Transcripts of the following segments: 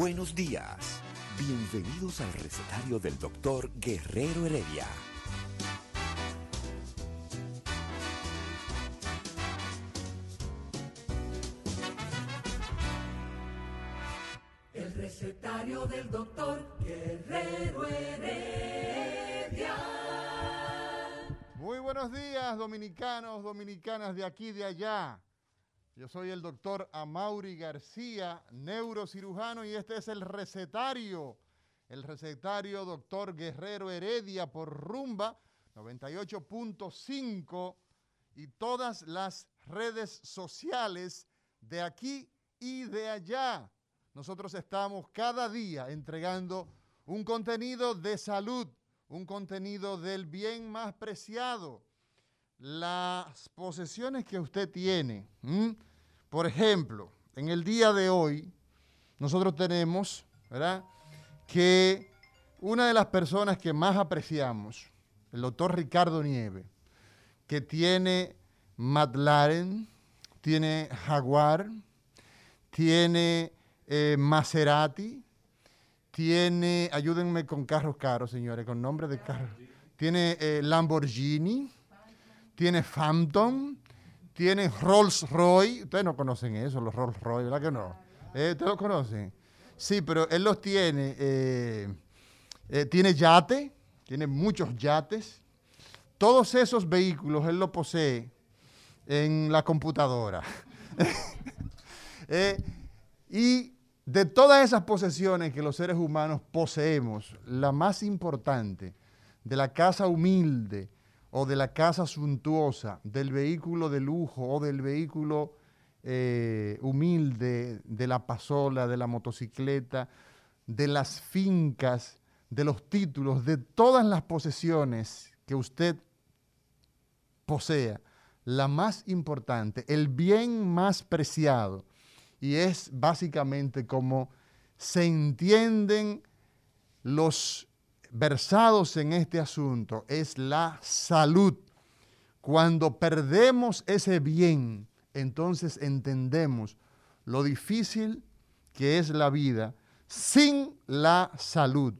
Buenos días. Bienvenidos al recetario del doctor Guerrero Heredia. El recetario del doctor Guerrero Heredia. Muy buenos días, dominicanos, dominicanas de aquí y de allá. Yo soy el doctor Amaury García, neurocirujano, y este es el recetario, el recetario doctor Guerrero Heredia por Rumba 98.5 y todas las redes sociales de aquí y de allá. Nosotros estamos cada día entregando un contenido de salud, un contenido del bien más preciado, las posesiones que usted tiene. Por ejemplo, en el día de hoy, nosotros tenemos. Que una de las personas que más apreciamos, el doctor Ricardo Nieve, que tiene McLaren, tiene Jaguar, tiene eh, Maserati, tiene, ayúdenme con carros caros, señores, con nombre de carros. Tiene eh, Lamborghini, tiene Phantom, tiene Rolls Royce. Ustedes no conocen eso, los Rolls Royce, ¿verdad que no? Eh, ¿Ustedes lo conocen? Sí, pero él los tiene. eh, eh, tiene yate, tiene muchos yates. Todos esos vehículos él los posee en la computadora. Eh, y de todas esas posesiones que los seres humanos poseemos, la más importante, de la casa humilde o de la casa suntuosa, del vehículo de lujo o del vehículo eh, humilde, de la pasola, de la motocicleta, de las fincas, de los títulos, de todas las posesiones que usted posea, la más importante, el bien más preciado, y es básicamente como se entienden los versados en este asunto, es la salud. Cuando perdemos ese bien, entonces entendemos lo difícil que es la vida sin la salud.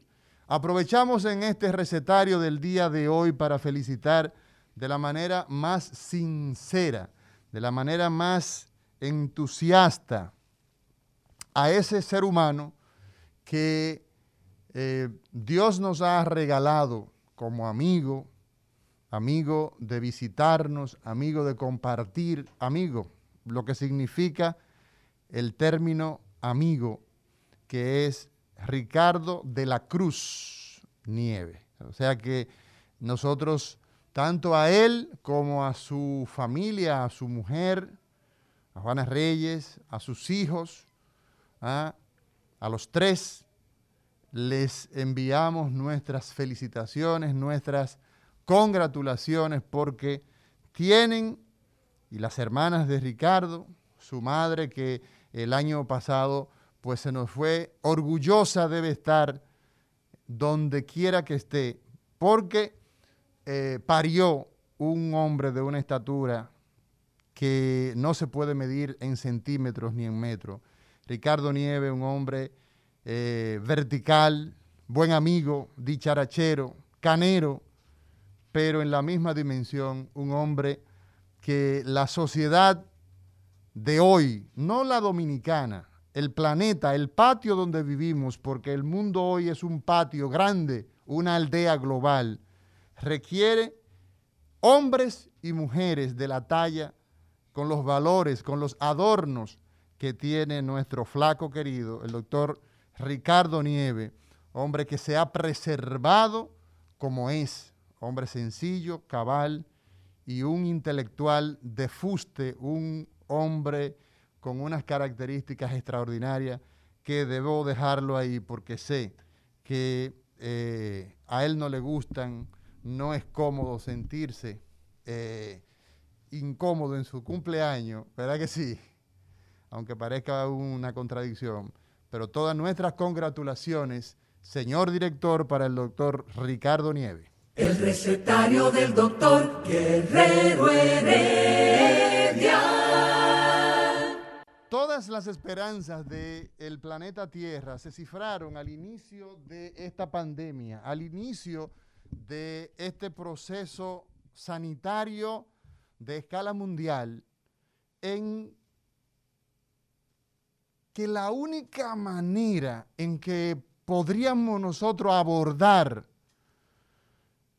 Aprovechamos en este recetario del día de hoy para felicitar de la manera más sincera, de la manera más entusiasta a ese ser humano que eh, Dios nos ha regalado como amigo, amigo de visitarnos, amigo de compartir, amigo, lo que significa el término amigo, que es Ricardo de la Cruz Nieve. O sea que nosotros, tanto a él como a su familia, a su mujer, a Juana Reyes, a sus hijos, ¿ah? a los tres, les enviamos nuestras felicitaciones, nuestras congratulaciones, porque tienen, y las hermanas de Ricardo, su madre que el año pasado pues se nos fue, orgullosa debe estar donde quiera que esté, porque eh, parió un hombre de una estatura que no se puede medir en centímetros ni en metros. Ricardo Nieve, un hombre eh, vertical, buen amigo, dicharachero, canero, pero en la misma dimensión, un hombre que la sociedad de hoy, no la dominicana, el planeta, el patio donde vivimos, porque el mundo hoy es un patio grande, una aldea global, requiere hombres y mujeres de la talla, con los valores, con los adornos que tiene nuestro flaco querido, el doctor Ricardo Nieve, hombre que se ha preservado como es, hombre sencillo, cabal y un intelectual de fuste, un hombre con unas características extraordinarias que debo dejarlo ahí porque sé que eh, a él no le gustan, no es cómodo sentirse eh, incómodo en su cumpleaños, ¿verdad que sí? Aunque parezca una contradicción. Pero todas nuestras congratulaciones, señor director, para el doctor Ricardo Nieve. El recetario del doctor Guerrero Heredia. Todas las esperanzas del planeta Tierra se cifraron al inicio de esta pandemia, al inicio de este proceso sanitario de escala mundial, en que la única manera en que podríamos nosotros abordar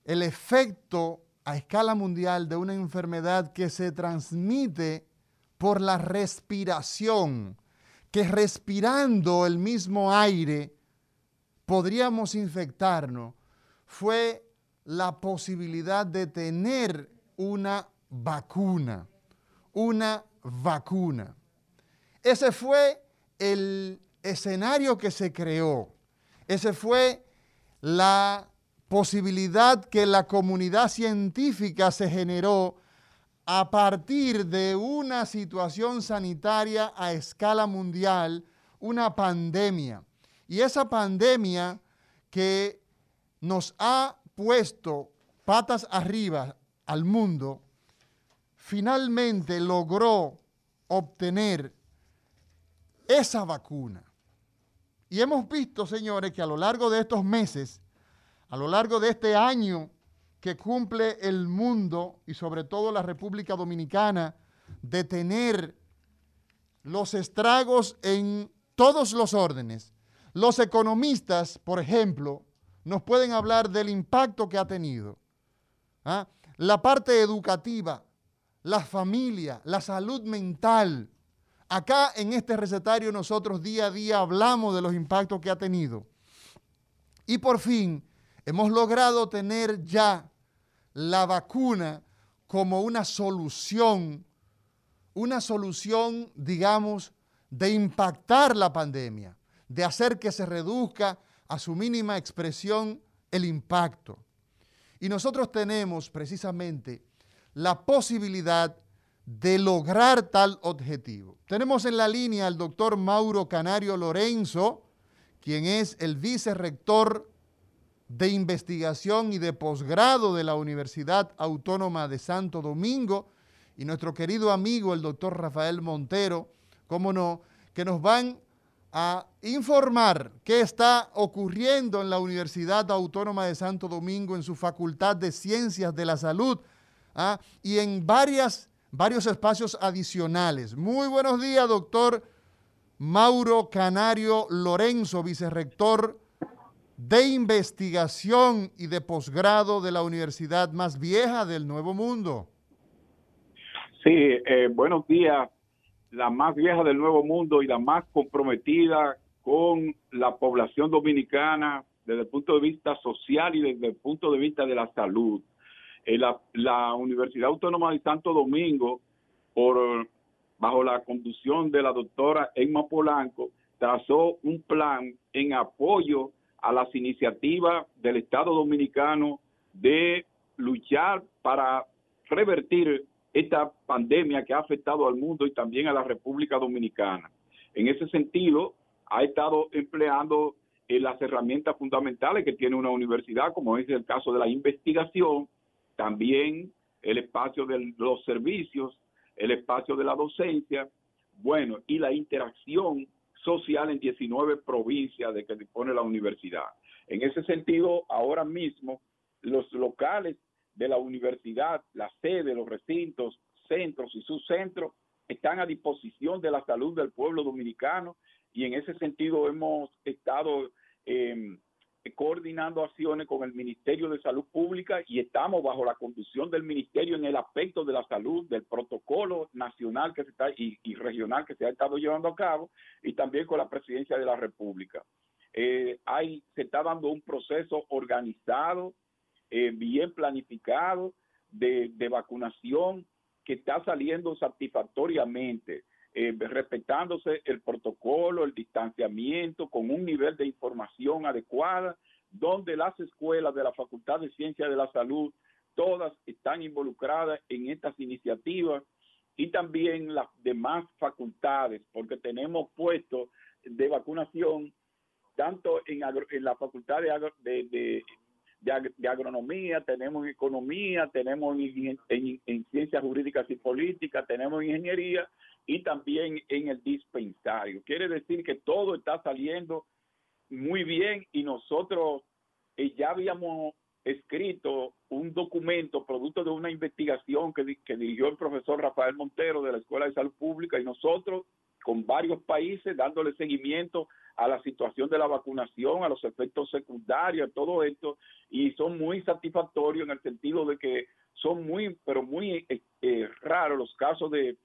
el efecto a escala mundial de una enfermedad que se transmite por la respiración, que respirando el mismo aire podríamos infectarnos, fue la posibilidad de tener una vacuna, una vacuna. Ese fue el escenario que se creó, ese fue la posibilidad que la comunidad científica se generó a partir de una situación sanitaria a escala mundial, una pandemia. Y esa pandemia que nos ha puesto patas arriba al mundo, finalmente logró obtener esa vacuna. Y hemos visto, señores, que a lo largo de estos meses, a lo largo de este año que cumple el mundo y sobre todo la República Dominicana de tener los estragos en todos los órdenes. Los economistas, por ejemplo, nos pueden hablar del impacto que ha tenido. ¿ah? La parte educativa, la familia, la salud mental. Acá en este recetario nosotros día a día hablamos de los impactos que ha tenido. Y por fin hemos logrado tener ya la vacuna como una solución, una solución, digamos, de impactar la pandemia, de hacer que se reduzca a su mínima expresión el impacto. Y nosotros tenemos precisamente la posibilidad de lograr tal objetivo. Tenemos en la línea al doctor Mauro Canario Lorenzo, quien es el vicerrector de investigación y de posgrado de la Universidad Autónoma de Santo Domingo y nuestro querido amigo el doctor Rafael Montero, cómo no, que nos van a informar qué está ocurriendo en la Universidad Autónoma de Santo Domingo en su Facultad de Ciencias de la Salud ¿ah? y en varias, varios espacios adicionales. Muy buenos días, doctor Mauro Canario Lorenzo, vicerrector de investigación y de posgrado de la universidad más vieja del Nuevo Mundo. Sí, eh, buenos días. La más vieja del Nuevo Mundo y la más comprometida con la población dominicana desde el punto de vista social y desde el punto de vista de la salud. Eh, la, la, Universidad Autónoma de Santo Domingo, por bajo la conducción de la doctora Emma Polanco, trazó un plan en apoyo a las iniciativas del Estado Dominicano de luchar para revertir esta pandemia que ha afectado al mundo y también a la República Dominicana. En ese sentido, ha estado empleando eh, las herramientas fundamentales que tiene una universidad, como es el caso de la investigación, también el espacio de los servicios, el espacio de la docencia, bueno, y la interacción social en 19 provincias de que dispone la universidad. En ese sentido, ahora mismo, los locales de la universidad, la sede, los recintos, centros y subcentros están a disposición de la salud del pueblo dominicano y en ese sentido hemos estado eh, coordinando acciones con el Ministerio de Salud Pública y estamos bajo la conducción del Ministerio en el aspecto de la salud, del protocolo nacional que se está y, regional que se ha estado llevando a cabo y también con la Presidencia de la República. Eh, hay, se está dando un proceso organizado eh, bien planificado de, vacunación que está saliendo satisfactoriamente, eh, respetándose el protocolo, el distanciamiento, con un nivel de información adecuada, donde las escuelas de la Facultad de Ciencias de la Salud, todas están involucradas en estas iniciativas y también las demás facultades, porque tenemos puestos de vacunación tanto en, en la facultad de, agronomía, tenemos economía, tenemos en, ciencias jurídicas y políticas, tenemos ingeniería y también en el dispensario. Quiere decir que todo está saliendo muy bien y nosotros eh, ya habíamos escrito un documento producto de una investigación que, que dirigió el profesor Rafael Montero de la Escuela de Salud Pública y nosotros con varios países dándole seguimiento a la situación de la vacunación, a los efectos secundarios, todo esto, y son muy satisfactorios en el sentido de que son muy, pero muy eh, eh, raros los casos de,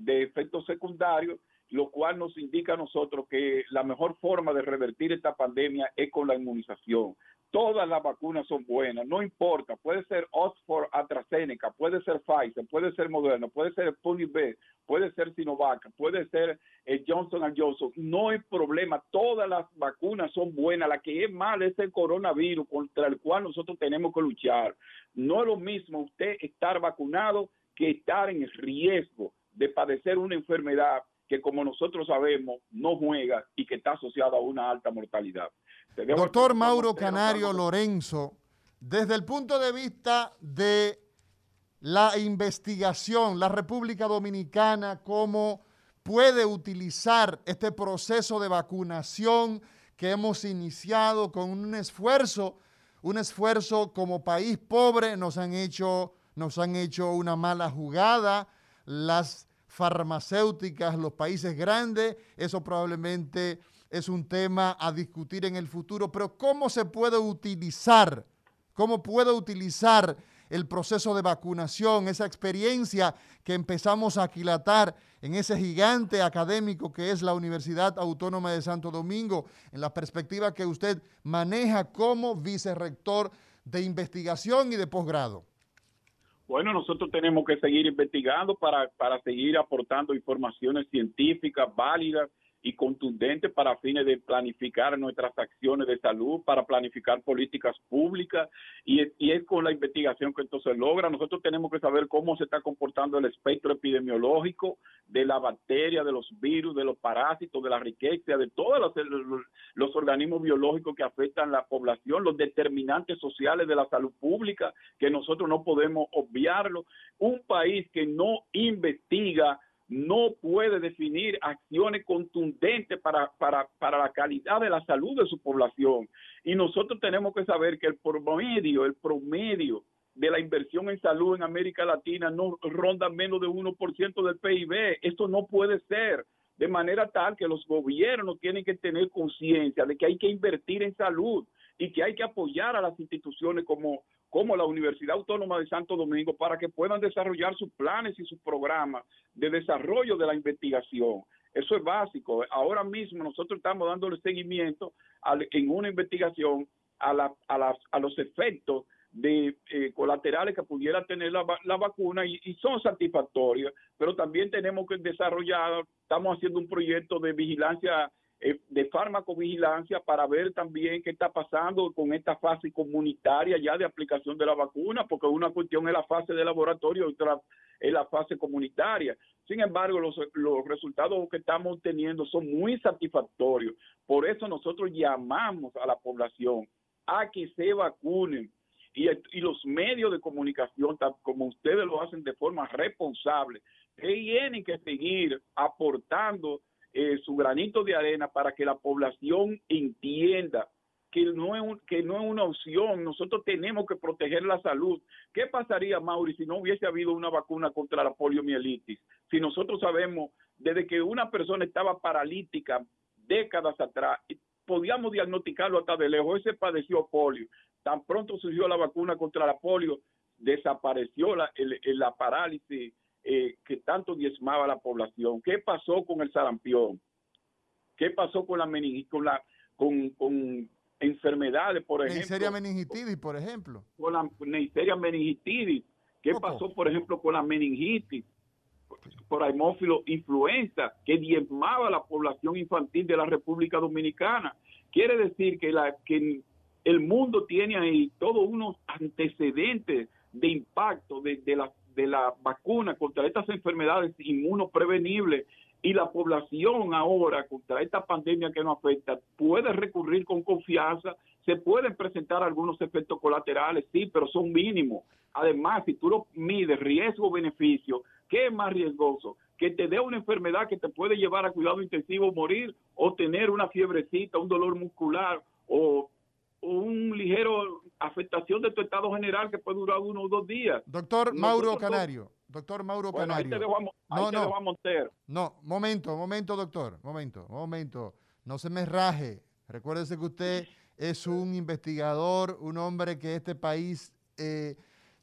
de efectos secundarios, lo cual nos indica a nosotros que la mejor forma de revertir esta pandemia es con la inmunización. Todas las vacunas son buenas, no importa, puede ser Oxford AstraZeneca, puede ser Pfizer, puede ser Moderna, puede ser Sputnik B, puede ser Sinovac, puede ser eh, Johnson Johnson, no hay problema, todas las vacunas son buenas, la que es mala es el coronavirus contra el cual nosotros tenemos que luchar. No es lo mismo usted estar vacunado que estar en riesgo de padecer una enfermedad que como nosotros sabemos no juega y que está asociada a una alta mortalidad. Doctor Mauro Canario Lorenzo, desde el punto de vista de la investigación, la República Dominicana, cómo puede utilizar este proceso de vacunación que hemos iniciado con un esfuerzo, un esfuerzo como país pobre, nos han hecho, nos han hecho una mala jugada, las farmacéuticas, los países grandes, eso probablemente es un tema a discutir en el futuro, pero ¿cómo se puede utilizar? ¿Cómo puede utilizar el proceso de vacunación, esa experiencia que empezamos a aquilatar en ese gigante académico que es la Universidad Autónoma de Santo Domingo, en la perspectiva que usted maneja como vicerrector de investigación y de posgrado? Bueno, nosotros tenemos que seguir investigando para, para seguir aportando informaciones científicas válidas y contundente para fines de planificar nuestras acciones de salud, para planificar políticas públicas y, es con la investigación que esto se logra. Nosotros tenemos que saber cómo se está comportando el espectro epidemiológico de la bacteria, de los virus, de los parásitos, de la riqueza, de todos los, los organismos biológicos que afectan la población, los determinantes sociales de la salud pública, que nosotros no podemos obviarlo. Un país que no investiga no puede definir acciones contundentes para, para, para, la calidad de la salud de su población. Y nosotros tenemos que saber que el promedio, el promedio de la inversión en salud en América Latina no ronda menos de 1% del PIB. Esto no puede ser. De manera tal que los gobiernos tienen que tener conciencia de que hay que invertir en salud y que hay que apoyar a las instituciones como, como la Universidad Autónoma de Santo Domingo para que puedan desarrollar sus planes y sus programas de desarrollo de la investigación. Eso es básico. Ahora mismo nosotros estamos dándole seguimiento en una investigación a, la, a, a los efectos de eh, colaterales que pudiera tener la, la vacuna y, son satisfactorios, pero también tenemos que desarrollar, estamos haciendo un proyecto de vigilancia de farmacovigilancia para ver también qué está pasando con esta fase comunitaria ya de aplicación de la vacuna, porque una cuestión es la fase de laboratorio y otra es la fase comunitaria. Sin embargo, los, los resultados que estamos teniendo son muy satisfactorios. Por eso nosotros llamamos a la población a que se vacunen. Y, y los medios de comunicación, como ustedes lo hacen de forma responsable, tienen que seguir aportando eh, su granito de arena para que la población entienda que no, es que no es una opción, nosotros tenemos que proteger la salud. ¿Qué pasaría, Mauri, si no hubiese habido una vacuna contra la poliomielitis? Si nosotros sabemos, desde que una persona estaba paralítica décadas atrás, podíamos diagnosticarlo hasta de lejos, ese padeció polio. Tan pronto surgió la vacuna contra la polio, desapareció la, la parálisis eh, que tanto diezmaba la población. ¿Qué pasó con el sarampión? ¿Qué pasó con la meningitis, con, la, con, con enfermedades, por ejemplo. Neisseria meningitis, por ejemplo. Con la Neisseria meningitis. ¿Qué pasó, por ejemplo, con la meningitis? por hemófilo influenza que diezmaba la población infantil de la República Dominicana. Quiere decir que, la, que el mundo tiene ahí todos unos antecedentes de impacto de, la, de la vacuna contra estas enfermedades inmunoprevenibles y la población ahora contra esta pandemia que nos afecta puede recurrir con confianza, se pueden presentar algunos efectos colaterales, sí, pero son mínimos. Además, si tú lo mides riesgo-beneficio, ¿qué es más riesgoso? Que te dé una enfermedad que te puede llevar a cuidado intensivo, morir, o tener una fiebrecita, un dolor muscular, o un ligero afectación de tu estado general que puede durar uno o dos días. Doctor Mauro Canario, doctor Mauro Canario. no, no, no, momento, momento, doctor, momento, momento. No se me raje. Recuérdese que usted es un investigador, un hombre que este país eh,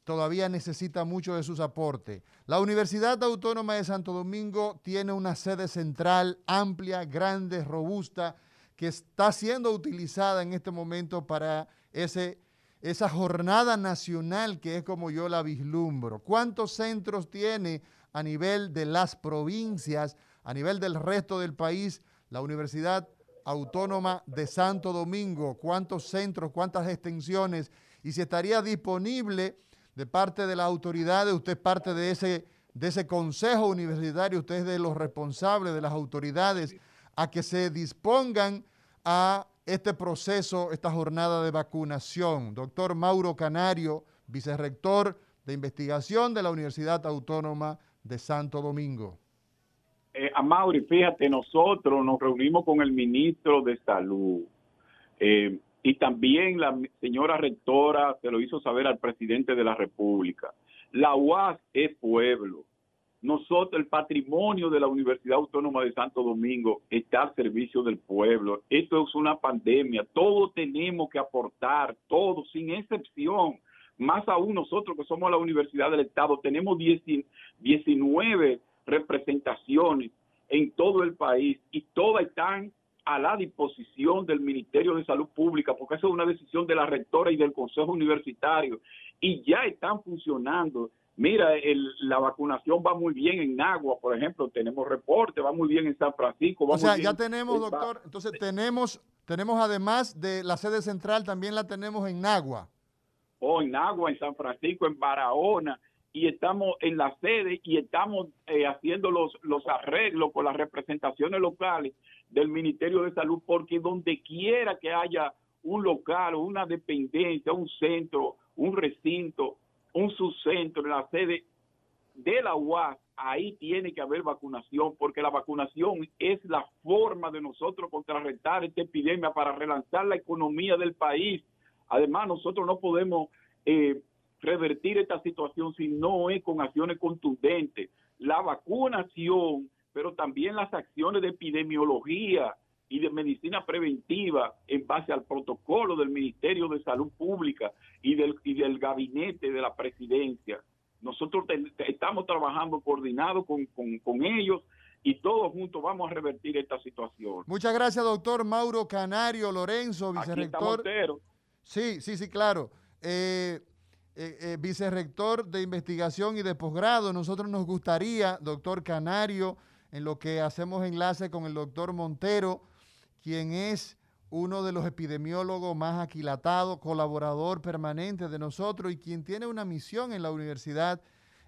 todavía necesita mucho de sus aportes. La Universidad Autónoma de Santo Domingo tiene una sede central amplia, grande, robusta, que está siendo utilizada en este momento para ese, esa jornada nacional que es como yo la vislumbro. ¿Cuántos centros tiene a nivel de las provincias, a nivel del resto del país, la Universidad Autónoma de Santo Domingo? ¿Cuántos centros, cuántas extensiones? Y si estaría disponible de parte de las autoridades, usted es parte de ese, de ese consejo universitario, usted es de los responsables, de las autoridades a que se dispongan a este proceso, esta jornada de vacunación. Doctor Mauro Canario, vicerrector de investigación de la Universidad Autónoma de Santo Domingo. Eh, a Mauri, fíjate, nosotros nos reunimos con el ministro de Salud eh, y también la señora rectora se lo hizo saber al presidente de la República. La UAS es pueblo nosotros, el patrimonio de la Universidad Autónoma de Santo Domingo está al servicio del pueblo. Esto es una pandemia. Todos tenemos que aportar, todos, sin excepción. Más aún nosotros que somos la Universidad del Estado, tenemos 19 representaciones en todo el país y todas están a la disposición del Ministerio de Salud Pública, porque esa es una decisión de la rectora y del Consejo Universitario, y ya están funcionando Mira, la vacunación va muy bien en Nagua, por ejemplo, tenemos reporte, va muy bien en San Francisco. o sea, ya tenemos, doctor, entonces tenemos, tenemos además de la sede central, también la tenemos en Nagua. Oh, en Nagua, en San Francisco, en Barahona, y estamos en la sede y estamos eh, haciendo los, los arreglos con las representaciones locales del Ministerio de Salud, porque donde quiera que haya un local o una dependencia, un centro, un recinto, un subcentro en la sede de la UAS, ahí tiene que haber vacunación, porque la vacunación es la forma de nosotros contrarrestar esta epidemia para relanzar la economía del país. Además, nosotros no podemos eh, revertir esta situación si no es con acciones contundentes. La vacunación, pero también las acciones de epidemiología, y de medicina preventiva en base al protocolo del Ministerio de Salud Pública y del, y del gabinete de la presidencia. Nosotros estamos trabajando coordinados con, con, ellos y todos juntos vamos a revertir esta situación. Muchas gracias, doctor Mauro Canario Lorenzo, vicerrector. Sí, sí, sí, claro. Eh, eh, eh, vicerrector de investigación y de posgrado. Nosotros nos gustaría, doctor Canario, en lo que hacemos enlace con el doctor Montero, quien es uno de los epidemiólogos más aquilatados, colaborador permanente de nosotros y quien tiene una misión en la Universidad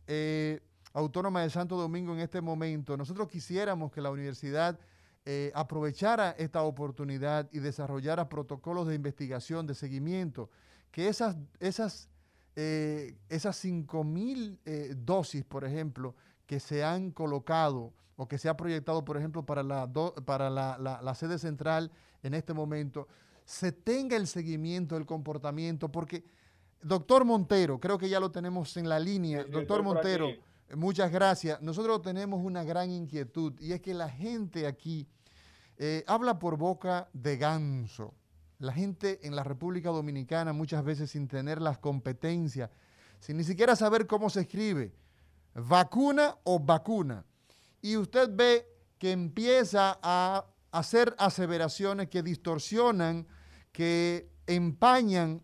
eh, Autónoma de Santo Domingo en este momento. Nosotros quisiéramos que la universidad eh, aprovechara esta oportunidad y desarrollara protocolos de investigación, de seguimiento, que esas, esas, eh, esas 5 mil dosis, por ejemplo, que se han colocado o que se ha proyectado, por ejemplo, para la, para la, sede central en este momento, se tenga el seguimiento del comportamiento, porque, doctor Montero, creo que ya lo tenemos en la línea. doctor Montero, muchas gracias. Nosotros tenemos una gran inquietud y es que la gente aquí eh, habla por boca de ganso. La gente en la República Dominicana muchas veces sin tener las competencias, sin ni siquiera saber cómo se escribe vacuna o vacuna. Y usted ve que empieza a hacer aseveraciones que distorsionan, que empañan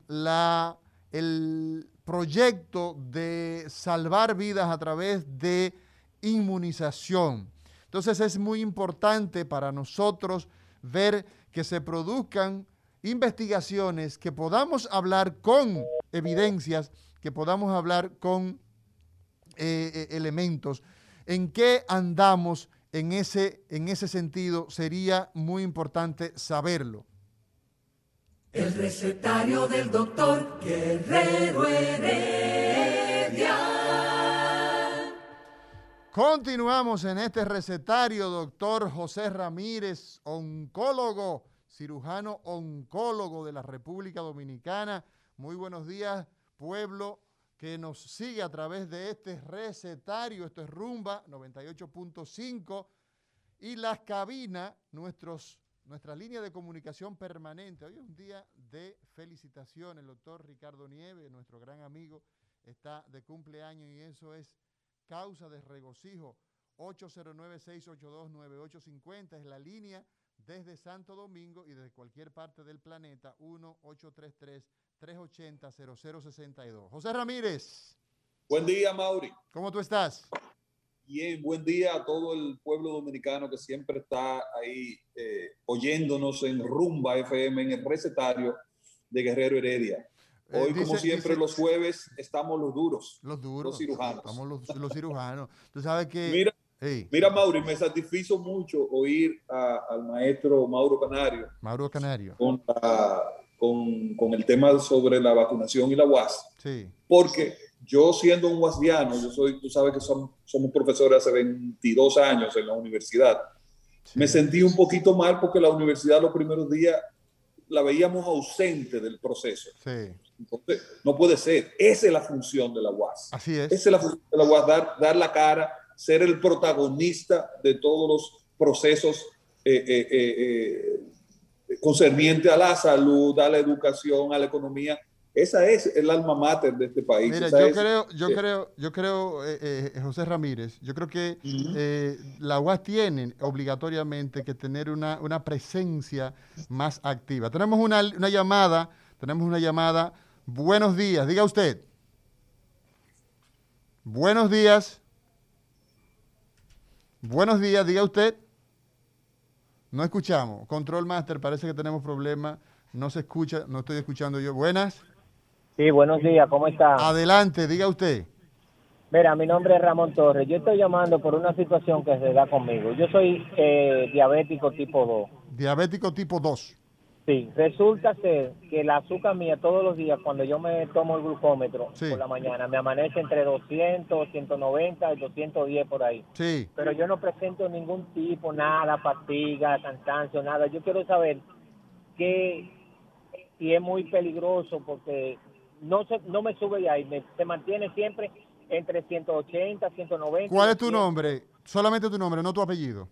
el proyecto de salvar vidas a través de inmunización. Entonces es muy importante para nosotros ver que se produzcan investigaciones, que podamos hablar con evidencias, que podamos hablar con eh, eh, elementos. ¿En qué andamos en ese, en ese sentido? Sería muy importante saberlo. El recetario del doctor Guerrero Heredia. Continuamos en este recetario, doctor José Ramírez, oncólogo, cirujano oncólogo de la República Dominicana. Muy buenos días, pueblo que nos sigue a través de este recetario. Esto es Rumba 98.5 y las cabinas, nuestros nuestra línea de comunicación permanente. Hoy es un día de felicitación. El doctor Ricardo Nieves, nuestro gran amigo, está de cumpleaños y eso es causa de regocijo. 809-682-9850 es la línea desde Santo Domingo y desde cualquier parte del planeta. 1-833-380-0062. José Ramírez. Buen día, Mauri. ¿Cómo tú estás? Bien, buen día a todo el pueblo dominicano que siempre está ahí eh, oyéndonos en Rumba FM, en el recetario de Guerrero Heredia. Eh, Hoy, como siempre, los jueves estamos los duros. Los duros. Los cirujanos. Estamos los, los cirujanos. Tú sabes que... Mira, mira Mauri, me satisfizo mucho oír al maestro Mauro Canario. Mauro Canario. Con, con, con, el tema sobre la vacunación y la UAS. Sí. Porque yo siendo un guasdiano, yo soy, tú sabes que somos, somos profesores hace 22 años en la universidad, me sentí un poquito mal porque la universidad los primeros días la veíamos ausente del proceso. Sí. Entonces, no puede ser. Esa es la función de la UAS. Así es. Esa es la función de la UAS, dar, dar la cara, ser el protagonista de todos los procesos eh, eh, eh, concernientes a la salud, a la educación, a la economía esa es el alma mater de este país. Mira, yo, creo, yo creo, yo creo, eh, eh, José Ramírez, yo creo que eh, la UAS tiene obligatoriamente que tener una, una presencia más activa. Tenemos una, una, llamada, tenemos una llamada. Buenos días, diga usted. Buenos días. Buenos días, diga usted. No escuchamos. Control Master, parece que tenemos problemas. No se escucha, no estoy escuchando yo. Buenas. Sí, buenos días, ¿cómo está? Adelante, diga usted. Mira, mi nombre es Ramón Torres. Yo estoy llamando por una situación que se da conmigo. Yo soy eh, diabético tipo 2. Diabético tipo 2. Sí, resulta ser que el azúcar mía todos los días, cuando yo me tomo el glucómetro por la mañana, me amanece entre 200, 190 y 210 por ahí. Sí. Pero yo no presento ningún tipo, nada, fatiga, cansancio, nada. Yo quiero saber que, y es muy peligroso porque no se, no me sube de ahí, me, se mantiene siempre entre 180, 190. ¿Cuál es tu nombre? Solamente tu nombre, no tu apellido.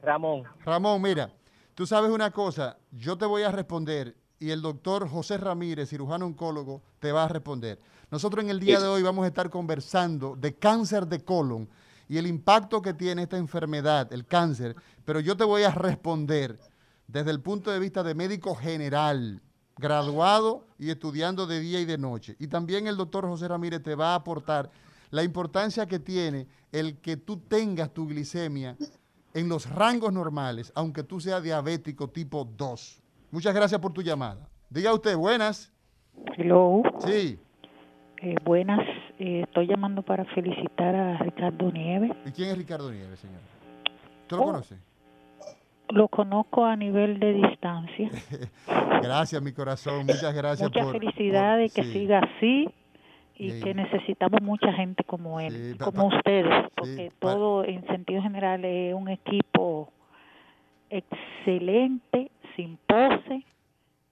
Ramón. Ramón, mira, tú sabes una cosa, yo te voy a responder y el doctor José Ramírez, cirujano oncólogo, te va a responder. Nosotros en el día de hoy vamos a estar conversando de cáncer de colon y el impacto que tiene esta enfermedad, el cáncer, pero yo te voy a responder desde el punto de vista de médico general, graduado y estudiando de día y de noche. Y también el doctor José Ramírez te va a aportar la importancia que tiene el que tú tengas tu glicemia en los rangos normales, aunque tú seas diabético tipo 2. Muchas gracias por tu llamada. Diga usted, buenas. Hello. Sí. Eh, buenas, eh, estoy llamando para felicitar a Ricardo Nieves. ¿Y quién es Ricardo Nieves, señor? ¿Usted lo Oh. conoce? Lo conozco a nivel de distancia. Gracias, mi corazón. Muchas gracias Muchas por... felicidades, por- que sí. siga así y Sí. que necesitamos mucha gente como él, Sí, pa- como pa- ustedes, sí, porque pa- todo en sentido general es un equipo excelente, sin pose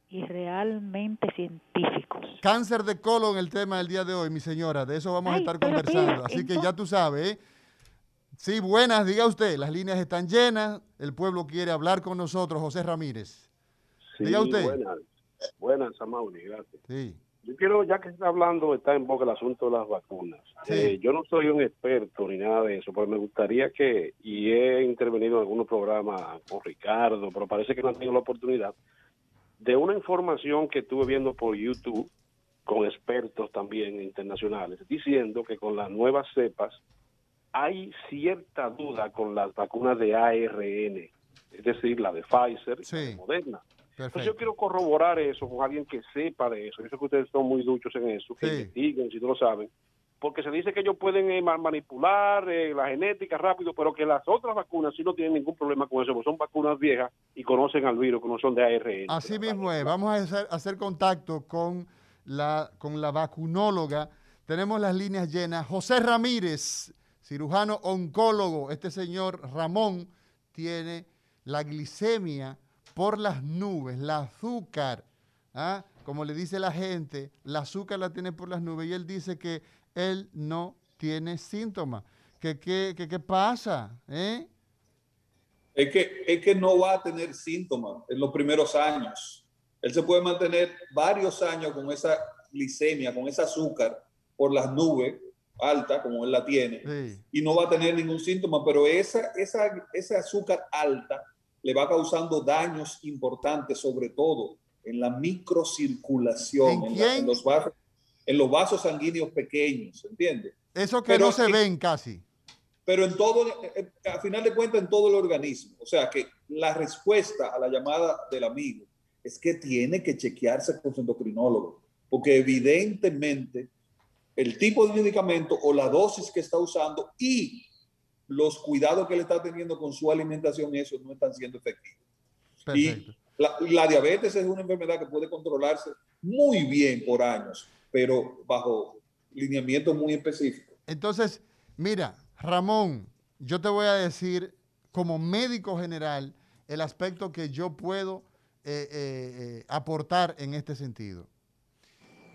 y realmente científicos. Cáncer de colon, el tema del día de hoy, mi señora. De eso vamos a estar conversando. mira, Así que ya tú sabes, ¿eh? Sí, buenas, diga usted. Las líneas están llenas. El pueblo quiere hablar con nosotros, José Ramírez. Sí, Diga usted. Buenas, buenas, Amauri, gracias. Sí, Yo quiero, ya que está hablando, está en boca el asunto de las vacunas. Sí. Eh, yo no soy un experto ni nada de eso, pero me gustaría que, y he intervenido en algunos programas con Ricardo, pero parece que no han tenido la oportunidad de una información que estuve viendo por YouTube con expertos también internacionales, diciendo que con las nuevas cepas hay cierta duda con las vacunas de ARN, es decir, la de Pfizer y la de Moderna. Entonces yo quiero corroborar eso con alguien que sepa de eso. Yo sé que ustedes son muy duchos en eso, que investiguen si no lo saben. Porque se dice que ellos pueden eh, manipular eh, la genética rápido, pero que las otras vacunas sí no tienen ningún problema con eso, porque son vacunas viejas y conocen al virus, que no son de ARN. Así mismo es. Vamos a hacer, hacer contacto con la, con la vacunóloga. Tenemos las líneas llenas. José Ramírez, cirujano oncólogo. Este señor Ramón tiene la glicemia por las nubes, la azúcar, ¿ah? como le dice la gente, la azúcar la tiene por las nubes y él dice que él no tiene síntomas. ¿Qué, qué, pasa? ¿Eh? Es, que, es que no va a tener síntomas en los primeros años. Él se puede mantener varios años con esa glicemia, con ese azúcar por las nubes alta, como él la tiene, y no va a tener ningún síntoma, pero esa, esa, ese azúcar alta le va causando daños importantes, sobre todo en la microcirculación, ¿En, los, vasos, en los vasos sanguíneos pequeños, ¿entiendes? Eso que no se ven casi. Pero en todo, a final de cuentas, en todo el organismo. O sea que la respuesta a la llamada del amigo es que tiene que chequearse con su endocrinólogo, porque evidentemente el tipo de medicamento o la dosis que está usando y los cuidados que le está teniendo con su alimentación, eso no están siendo efectivos. Y la, diabetes es una enfermedad que puede controlarse muy bien por años, pero bajo lineamientos muy específicos. Entonces, mira, Ramón, yo te voy a decir como médico general el aspecto que yo puedo eh, eh, eh, aportar en este sentido.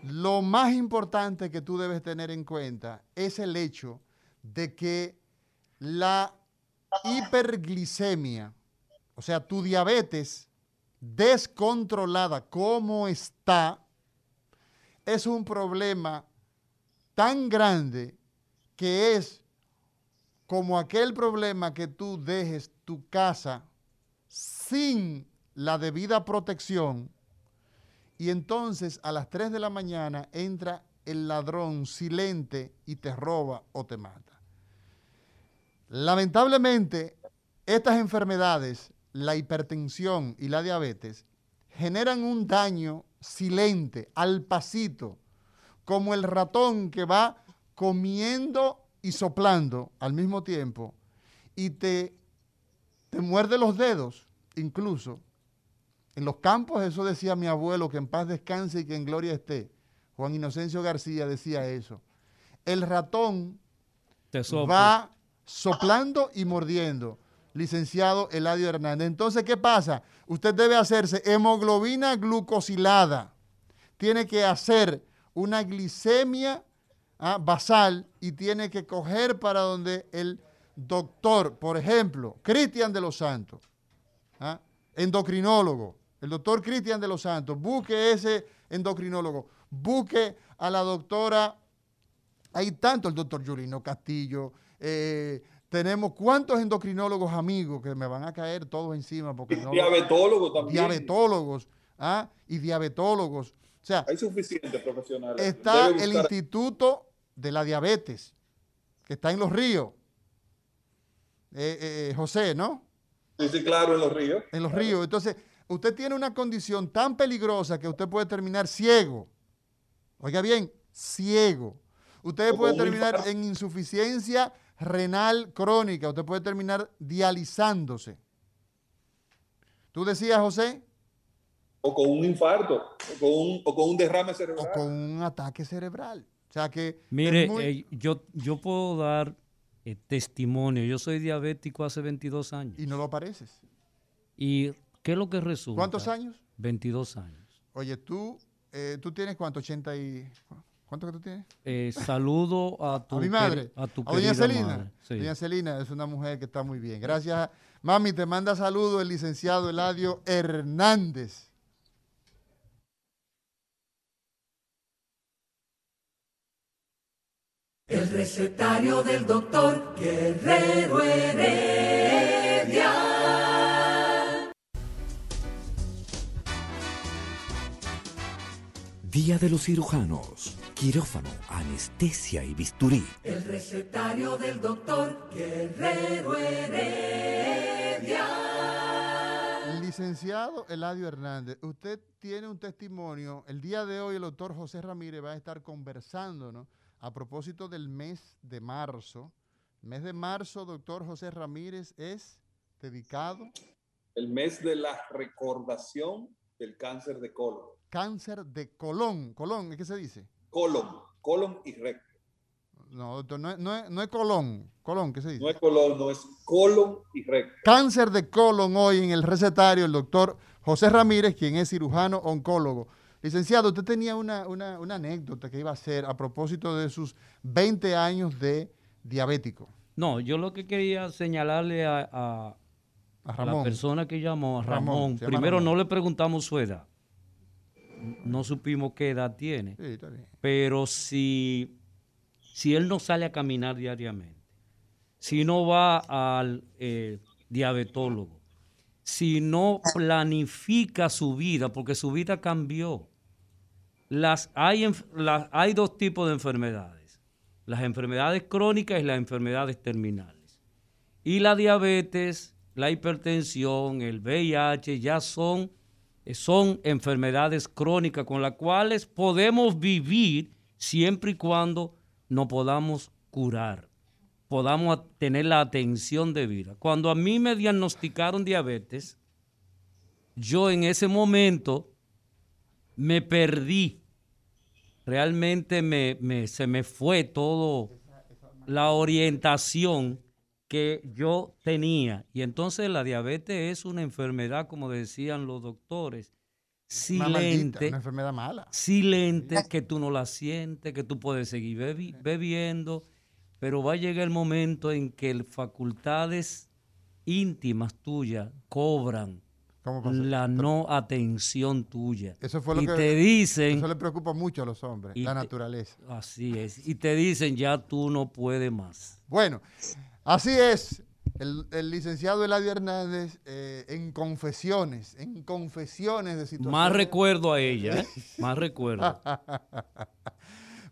Lo más importante que tú debes tener en cuenta es el hecho de que la hiperglicemia, o sea, tu diabetes descontrolada como está, es un problema tan grande que es como aquel problema que tú dejes tu casa sin la debida protección y entonces a las 3 de la mañana entra el ladrón silente y te roba o te mata. Lamentablemente, estas enfermedades, la hipertensión y la diabetes, generan un daño silente, al pasito, como el ratón que va comiendo y soplando al mismo tiempo y te, te muerde los dedos incluso en los campos, eso decía mi abuelo, que en paz descanse y que en gloria esté. Juan Inocencio García decía eso. El ratón va soplando y mordiendo. Licenciado Eladio Hernández. Entonces, ¿qué pasa? Usted debe hacerse hemoglobina glucosilada. Tiene que hacer una glicemia ah, basal y tiene que coger para donde el doctor, por ejemplo, Cristian de los Santos, ah, endocrinólogo, el doctor Cristian de los Santos, busque ese endocrinólogo, busque a la doctora, hay tanto el doctor Yulino Castillo, eh, tenemos cuántos endocrinólogos amigos que me van a caer todos encima. Porque no, diabetólogos también. Diabetólogos, ¿ah? Y diabetólogos. O sea, hay suficientes profesionales. Está el Instituto de la Diabetes, que está en Los Ríos. Eh, eh, José, ¿no? Sí, sí, claro, en Los Ríos. En Los Ríos. Entonces, usted tiene una condición tan peligrosa que usted puede terminar ciego. Oiga bien, ciego. Usted puede terminar en insuficiencia renal crónica. Usted puede terminar dializándose. ¿Tú decías, José? O con un infarto, o con un, derrame cerebral. O con un ataque cerebral. O sea que... Mire, eh, yo, yo puedo dar eh, testimonio. Yo soy diabético hace 22 años. Y no lo pareces. Y ¿Qué es lo que resulta? ¿Cuántos años? 22 años. Oye, tú, eh, tú tienes cuánto, 80 y... ¿Cuánto que tú tienes? Eh, saludo a tu, a mi madre. A tu a doña Celina. Doña Celina es una mujer que está muy bien. Gracias. Mami, te manda saludo el licenciado Eladio Hernández. El recetario del doctor Guerrero Heredia. Día de los cirujanos, quirófano, anestesia y bisturí. El recetario del doctor Guerrero Heredia. Licenciado Eladio Hernández, usted tiene un testimonio. El día de hoy el doctor José Ramírez va a estar conversándonos a propósito del mes de marzo. El mes de marzo, doctor José Ramírez, es dedicado. El mes de la recordación del cáncer de colon. Cáncer de colon. Colon, ¿qué se dice? Colon, colon y recto. No, doctor, no, es- no es, no es colon. Colon, ¿qué se dice? No es colon, no es colon y recto. Cáncer de colon hoy en el recetario el doctor José Ramírez, quien es cirujano oncólogo. Licenciado, usted tenía una, una- una anécdota que iba a hacer a propósito de sus 20 años de diabético. No, yo lo que quería señalarle a, a- A a la Ramón. persona que llamó, a Ramón, Ramón, primero Ramón. no le preguntamos su edad. No supimos qué edad tiene. Sí. Pero si, si él no sale a caminar diariamente, si no va al eh, diabetólogo, si no planifica su vida, porque su vida cambió. Las, hay, las- hay dos tipos de enfermedades, las enfermedades crónicas y las enfermedades terminales. Y la diabetes, la hipertensión, el VIH ya son, son enfermedades crónicas con las cuales podemos vivir siempre y cuando no podamos curar, podamos tener la atención de vida. Cuando a mí me diagnosticaron diabetes, yo en ese momento me perdí. Realmente me, me- se me fue todo la orientación que yo tenía. Y entonces la diabetes es una enfermedad, como decían los doctores, Una maldita, silente, una enfermedad mala. silente, que tú no la sientes, que tú puedes seguir bebi- bebiendo, pero va a llegar el momento en que facultades íntimas tuyas cobran la no atención tuya. Eso fue lo y que te dicen, Eso le preocupa mucho a los hombres, la te- naturaleza. así es, y te dicen ya tú no puedes más. Bueno, así es. El, el licenciado Eladio Hernández eh, en confesiones, en confesiones de situaciones. Más recuerdo a ella, ¿eh? más recuerdo.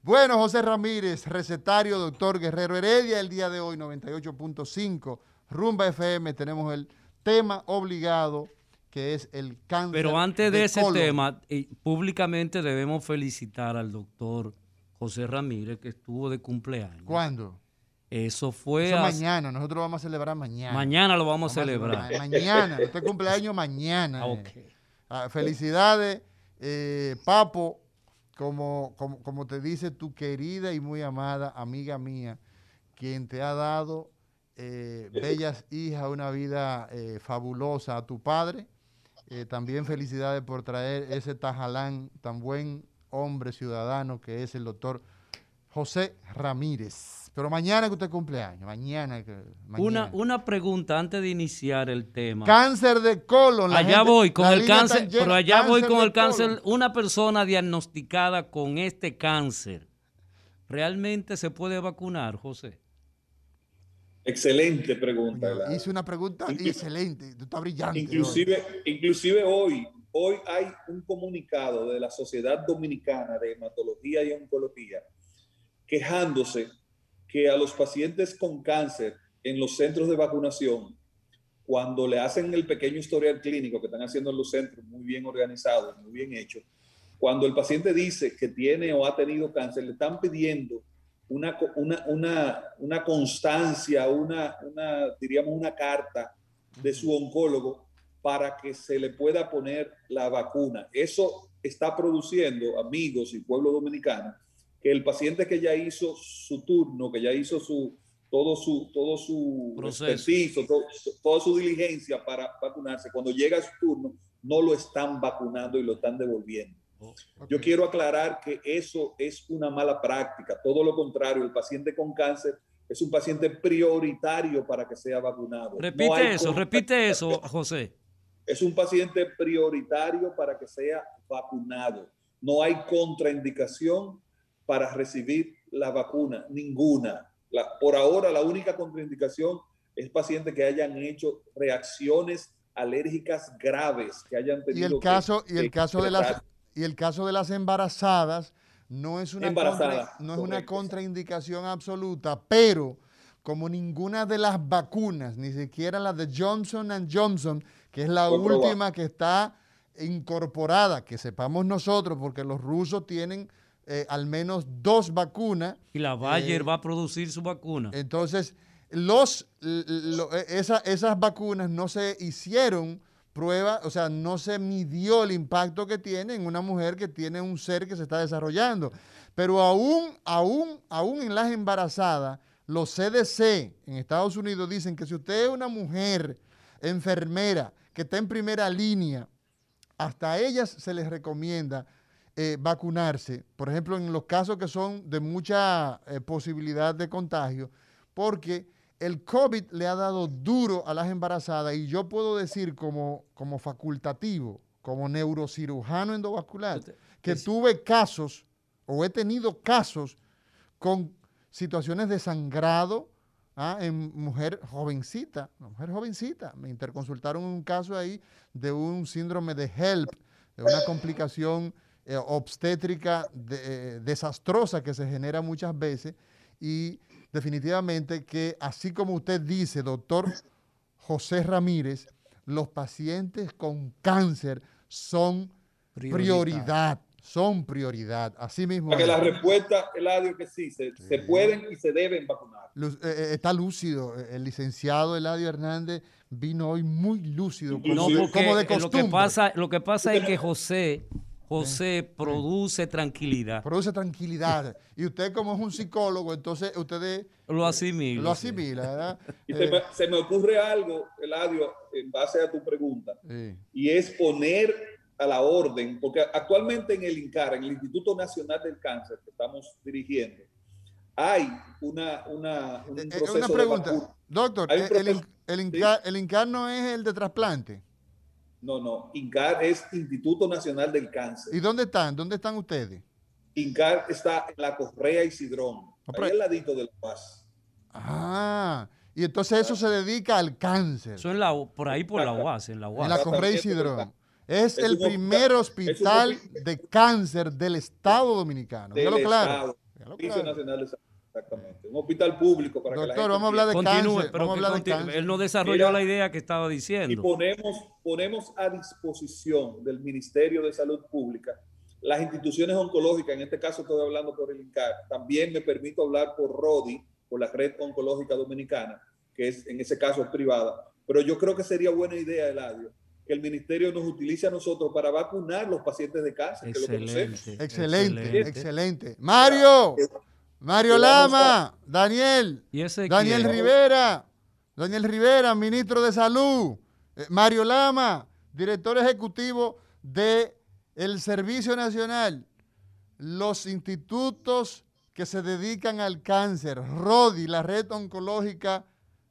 Bueno, José Ramírez, recetario, doctor Guerrero Heredia, el día de hoy 98.5, Rumba FM, tenemos el tema obligado que es el cáncer. Pero antes de ese colon. tema, eh, públicamente debemos felicitar al doctor José Ramírez que estuvo de cumpleaños. ¿Cuándo? Eso fue Eso hace- mañana, nosotros lo vamos a celebrar mañana. Mañana lo vamos a celebrar. mañana, usted cumpleaños mañana. Ah, eh. ok. Ah, felicidades, eh, Papo, como, como, como te dice tu querida y muy amada amiga mía, quien te ha dado eh, bellas hijas, una vida eh, fabulosa a tu padre. Eh, también felicidades por traer ese tajalán, tan buen hombre ciudadano que es el doctor José Ramírez. Pero mañana que usted cumpleaños, mañana. que- Una, mañana. una pregunta antes de iniciar el tema. Cáncer de colon. la allá gente- voy con la el cáncer, llena, pero allá voy con el cáncer. colon. Una persona diagnosticada con este cáncer, ¿realmente se puede vacunar, José? Excelente pregunta. Hice una pregunta Inclu- excelente. Tú estás brillante. hoy. Inclusive, inclusive hoy, hoy hay un comunicado de la Sociedad Dominicana de Hematología y Oncología quejándose que a los pacientes con cáncer en los centros de vacunación, cuando le hacen el pequeño historial clínico que están haciendo en los centros, muy bien organizado, muy bien hecho, cuando el paciente dice que tiene o ha tenido cáncer, le están pidiendo una, una, una, una constancia, una, una, diríamos, una carta de su oncólogo para que se le pueda poner la vacuna. Eso está produciendo, amigos y pueblo dominicano, que el paciente que ya hizo su turno, que ya hizo su, todo su, todo su Proceso. todo- toda su diligencia para vacunarse, cuando llega su turno, no lo están vacunando y lo están devolviendo. Yo quiero aclarar que eso es una mala práctica. Todo lo contrario, el paciente con cáncer es un paciente prioritario para que sea vacunado. Repite No eso, repite eso, José. Es un paciente prioritario para que sea vacunado. No hay contraindicación para recibir la vacuna, ninguna. La- por ahora, la única contraindicación es pacientes que hayan hecho reacciones alérgicas graves, que hayan Y tenido el que- caso, y el caso de las y el caso de las embarazadas no es una, Embarazada, contra- no es una contraindicación absoluta, pero como ninguna de las vacunas, ni siquiera la de Johnson Johnson, que es la Fue última que está incorporada, que sepamos nosotros, porque los rusos tienen eh, al menos dos vacunas. Y la Bayer Eh, va a producir su vacuna. Entonces, los, lo- e- esa- esas vacunas no se hicieron prueba, o sea, no se midió el impacto que tiene en una mujer que tiene un ser que se está desarrollando. Pero aún, aún, aún en las embarazadas, los CDC en Estados Unidos dicen que si usted es una mujer enfermera que está en primera línea, hasta a ellas se les recomienda eh, vacunarse, por ejemplo, en los casos que son de mucha eh, posibilidad de contagio, porque el COVID le ha dado duro a las embarazadas y yo puedo decir como, como facultativo, como neurocirujano endovascular, que tuve casos o he tenido casos con situaciones de sangrado ¿ah? en mujer jovencita, una mujer jovencita. Me interconsultaron un caso ahí de un síndrome de HELP, de una complicación eh, obstétrica de- eh, desastrosa que se genera muchas veces y definitivamente que así como usted dice, doctor José Ramírez, los pacientes con cáncer son Prioridad. prioridad, son prioridad. Así mismo. Para que es. la respuesta, Eladio, que sí, se, se pueden y se deben vacunar. Eh, está lúcido. El licenciado Eladio Hernández vino hoy muy lúcido, como, No, Sí, porque como de eh, lo costumbre. que pasa, lo que pasa es que José, José produce tranquilidad. Produce tranquilidad. Y usted como es un psicólogo, entonces usted Lo asimila. lo asimila, ¿verdad? Y se Eh, me, se me ocurre algo, Eladio, en base a tu pregunta, sí. y es poner a la orden, porque actualmente en el INCAR, en el Instituto Nacional del Cáncer que estamos dirigiendo, hay una, una, un Eh, eh, proceso una pregunta. Doctor, Hay un eh, el INCAR no es el de trasplante. No, no, INCAR es Instituto Nacional del Cáncer. ¿Y dónde están? ¿Dónde están ustedes? INCAR está en la Correa y Sidrón, pero- ahí al ladito de La Paz. Ah, y entonces eso se dedica al cáncer. Eso en la, por ahí por la UAS, en la En UAS. la Correa y Sidrón. Es, Es el hospital- primer hospital hospital- de cáncer del Estado Dominicano. Del. Estado, claro. Nacional de Salud, exactamente. Un hospital público para que la gente vamos a hablar de Continúe, cáncer. pero Vamos a hablar de cáncer. Él no desarrolló Mira, la idea que estaba Y diciendo. ponemos, ponemos a disposición del Ministerio de Salud Pública las instituciones oncológicas, en este caso estoy hablando por el INCAR, también me permito hablar por RODI, por la Red Oncológica Dominicana, que es en ese caso es privada. Pero yo creo que sería buena idea, Eladio, que el ministerio nos utilice a nosotros para vacunar los pacientes de cáncer, que lo conocemos. Excelente. Excelente, excelente. Mario, Mario Lama, Daniel, Y ese Daniel quién? Rivera, Daniel Rivera, ministro de Salud, eh, Mario Lama, director ejecutivo de el Servicio Nacional, los institutos que se dedican al cáncer, RODI, la Red Oncológica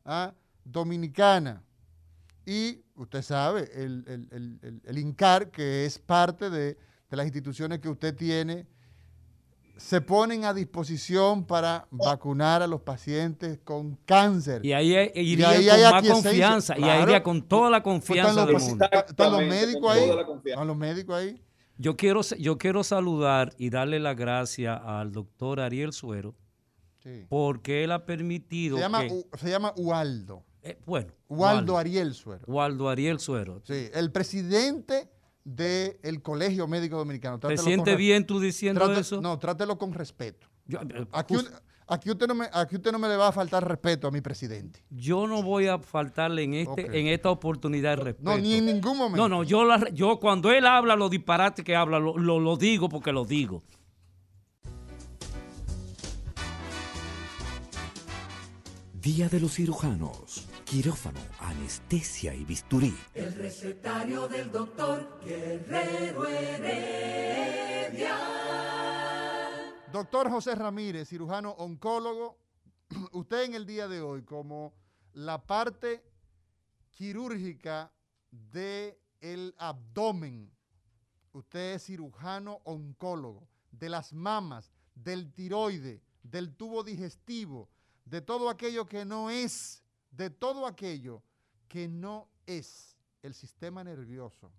ah, Dominicana, y usted sabe, el, el- el- el- el INCAR, que es parte de, de las instituciones que usted tiene, se ponen a disposición para vacunar a los pacientes con cáncer. Y ahí iría ahí con hay más confianza. Y ahí iría con toda la Pues confianza están del los, mundo. están- los médicos ahí. Están los médicos ahí. Yo quiero, yo quiero saludar y darle las gracias al doctor Ariel Suero Sí. porque él ha permitido Se llama, que... U- se llama Ualdo. eh, bueno, Ualdo Ariel Suero. Waldo Ariel Suero. Sí, el presidente del Colegio Médico Dominicano. ¿Te Trátelo sientes bien tú diciendo trate- eso? No, trátelo con respeto. Yo, eh, Aquí, jus- un- aquí, usted no me, aquí usted no me le va a faltar respeto a mi presidente. yo no voy a faltarle en, este, en esta oportunidad el respeto. No, ni en ningún momento. No, no, yo, la- yo cuando él habla, los disparates que habla, lo, lo- lo digo porque lo digo. Día de los cirujanos. Quirófano, anestesia y bisturí. El recetario del doctor Guerrero Heredia. Doctor José Ramírez, cirujano oncólogo, usted en el día de hoy, como la parte quirúrgica del abdomen, usted es cirujano oncólogo, de las mamas, del tiroide, del tubo digestivo, de todo aquello que no es, de todo aquello que no es el sistema nervioso.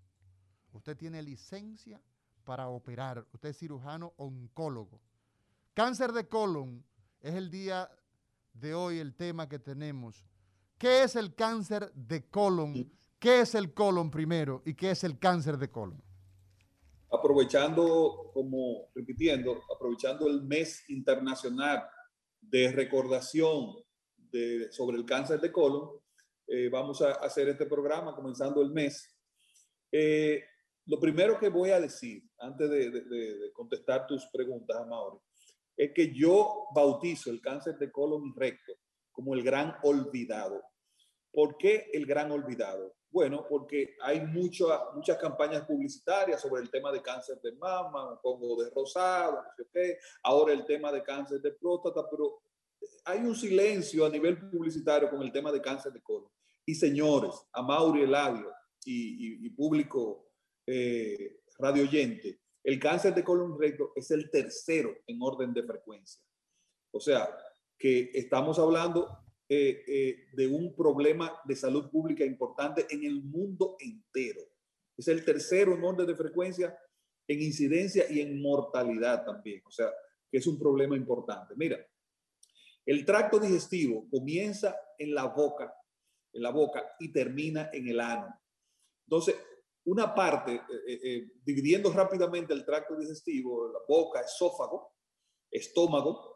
Usted tiene licencia para operar. Usted es cirujano oncólogo. Cáncer de colon es el día de hoy el tema que tenemos. ¿Qué es el cáncer de colon? ¿Qué es el colon primero y qué es el cáncer de colon? Aprovechando, como repitiendo, aprovechando el mes internacional de recordación sobre el cáncer de colon, eh, vamos a hacer este programa comenzando el mes. Eh, lo primero que voy a decir, antes de, contestar tus preguntas, Amaury, es que yo bautizo el cáncer de colon recto como el gran olvidado. ¿Por qué el gran olvidado? Bueno, porque hay mucho, muchas campañas publicitarias sobre el tema de cáncer de mama, un poco de rosado, no ahora el tema de cáncer de próstata, pero hay un silencio a nivel publicitario con el tema de cáncer de colon. Y señores, a Mauri Eladio y, y, público eh, radio oyente, el cáncer de colon recto es el tercero en orden de frecuencia. O sea, que estamos hablando eh, eh, de un problema de salud pública importante en el mundo entero. Es el tercero en orden de frecuencia en incidencia y en mortalidad también. O sea, que es un problema importante. Mira, el tracto digestivo comienza en la boca, en la boca y termina en el ano. Entonces, una parte, eh, eh, dividiendo rápidamente el tracto digestivo, la boca, esófago, estómago,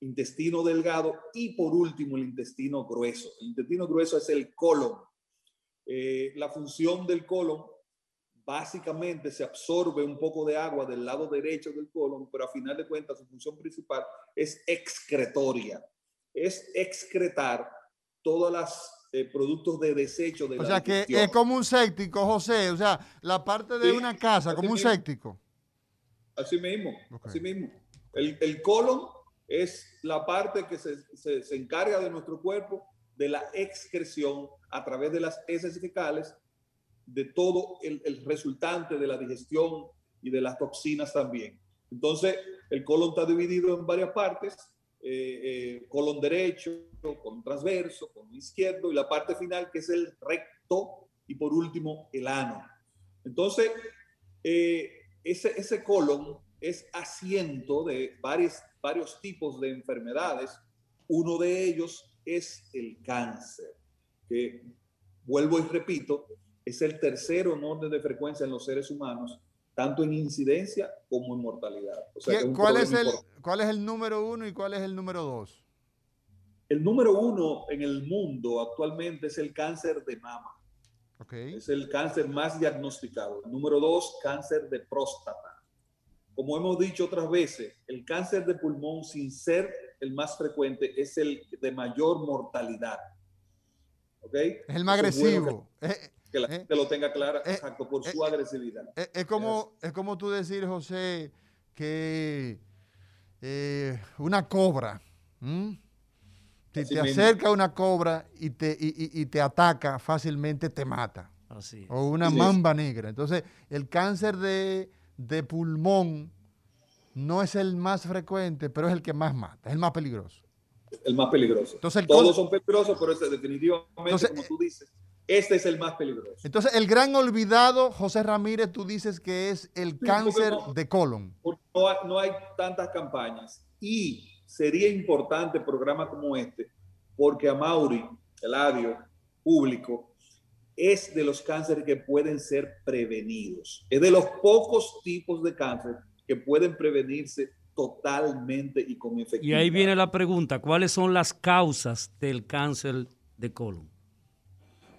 intestino delgado y por último el intestino grueso. El intestino grueso es el colon. Eh, la función del colon básicamente se absorbe un poco de agua del lado derecho del colon, pero a final de cuentas su función principal es excretoria. Es excretar todas las eh, productos de desecho de o sea que es como un séptico, José, o sea, la parte de una casa, como un séptico. Así mismo, así mismo. El, el, colon es la parte que se, se, se, encarga de nuestro cuerpo de la excreción a través de las heces fecales de todo el, el resultante de la digestión y de las toxinas también. Entonces, el colon está dividido en varias partes eh, eh, colon derecho, colon transverso, colon izquierdo y la parte final que es el recto y por último el ano. Entonces, eh, ese, ese colon es asiento de varios, varios tipos de enfermedades. Uno de ellos es el cáncer, que vuelvo y repito, es el tercero en orden de frecuencia en los seres humanos tanto en incidencia como en mortalidad. ¿Cuál, es el, ¿Cuál es el número uno y cuál es el número dos? El número uno en el mundo actualmente es el cáncer de mama. Okay. Es el cáncer más diagnosticado. El número dos, cáncer de próstata. Como hemos dicho otras veces, el cáncer de pulmón, sin ser el más frecuente, es el de mayor mortalidad. ¿Okay? Es el más agresivo. Que la eh, gente lo tenga clara, eh, exacto, por eh, su agresividad. es, como, es como tú decir, José, que una cobra, si te acerca una cobra y te, y, te ataca fácilmente, te mata. Así O una mamba negra. Entonces, el cáncer de, de, pulmón no es el más frecuente, pero es el que más mata, es el más peligroso. El más peligroso. Entonces, Todos son peligrosos, pero este definitivamente, como tú dices, este es el más peligroso. Entonces, el gran olvidado, José Ramírez, tú dices que es el cáncer de colon. No hay, no hay tantas campañas. Y sería importante programa como este, porque a Mauri, el audio público, es de los cánceres que pueden ser prevenidos. Es de los pocos tipos de cáncer que pueden prevenirse totalmente y con efectividad. Y ahí viene la pregunta, ¿cuáles son las causas del cáncer de colon?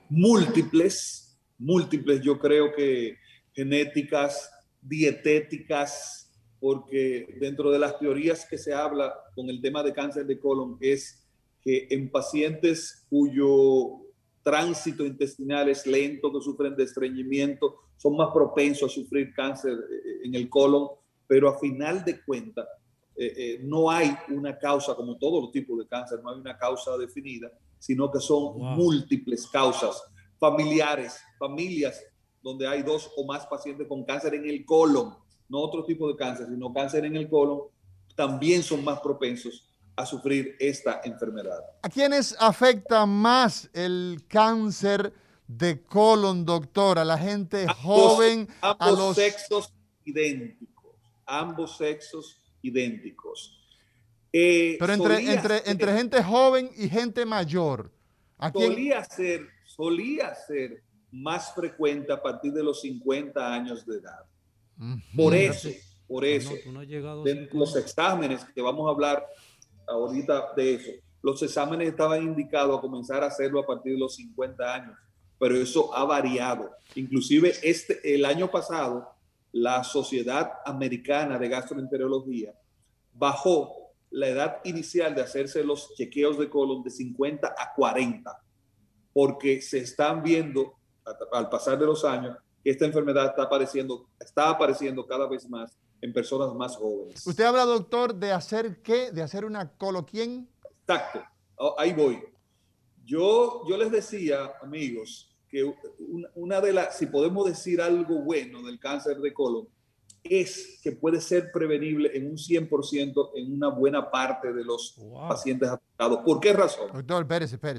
Múltiples, múltiples, yo creo que genéticas, dietéticas, porque dentro de las teorías que se habla con el tema de cáncer de colon es que en pacientes cuyo tránsito intestinal es lento, que sufren de estreñimiento, son más propensos a sufrir cáncer eh, en el colon, pero a final de cuentas eh, eh, no hay una causa, como todos los tipos de cáncer, no hay una causa definida, sino que son múltiples causas familiares, familias donde hay dos o más pacientes con cáncer en el colon, no otro tipo de cáncer, sino cáncer en el colon, también son más propensos a sufrir esta enfermedad. ¿A quiénes afecta más el cáncer de colon, doctor? ¿A la gente joven? a los sexos idénticos, ambos sexos idénticos. Eh, Pero entre, entre, ser- entre gente joven y gente mayor. ¿A solía ser, solía ser más frecuente a partir de los 50 años de edad. Por Ujú. eso, por eso, No, no de 50. los exámenes, que vamos a hablar ahorita de eso, los exámenes estaban indicados a comenzar a hacerlo a partir de los 50 años, pero eso ha variado. Inclusive este, el año pasado, la Sociedad Americana de Gastroenterología bajó la edad inicial de hacerse los chequeos de colon de 50 a 40, porque se están viendo al pasar de los años que esta enfermedad está apareciendo, está apareciendo cada vez más en personas más jóvenes. Usted habla, doctor, de hacer qué? De hacer una coloquien. Exacto, Oh, ahí voy. Yo, yo les decía, amigos, que una de las, si podemos decir algo bueno del cáncer de colon, es que puede ser prevenible en un 100% en una buena parte de los Wow. pacientes afectados. ¿Por qué razón? Doctor.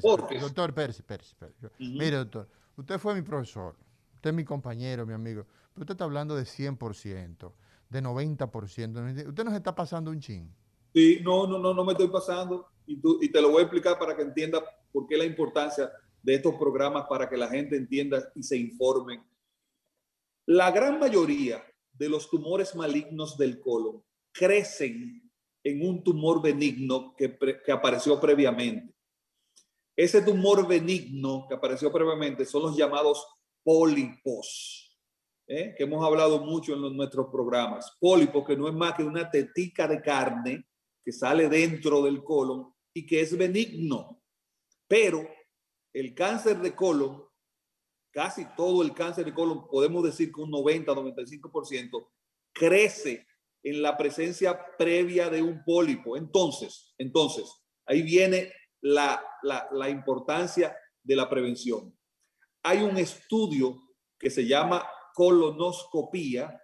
¿Por qué? Doctor, espérese. espérese. Ujú. Mire, doctor, usted fue mi profesor, usted es mi compañero, mi amigo, pero usted está hablando de 100%, de 90%. Usted nos está pasando un chin. Sí, no, no, no, no me estoy pasando y, tú- y te lo voy a explicar para que entienda por qué la importancia de estos programas para que la gente entienda y se informen. La gran mayoría de los tumores malignos del colon crecen en un tumor benigno que, que apareció previamente. Ese tumor benigno que apareció previamente son los llamados pólipos, ¿eh? que hemos hablado mucho en los- nuestros programas. Pólipos, que no es más que una tetica de carne que sale dentro del colon y que es benigno. Pero el cáncer de colon, casi todo el cáncer de colon, podemos decir que un 90-95%, crece en la presencia previa de un pólipo. Entonces, entonces, ahí viene la, la, la importancia de la prevención. Hay un estudio que se llama colonoscopía,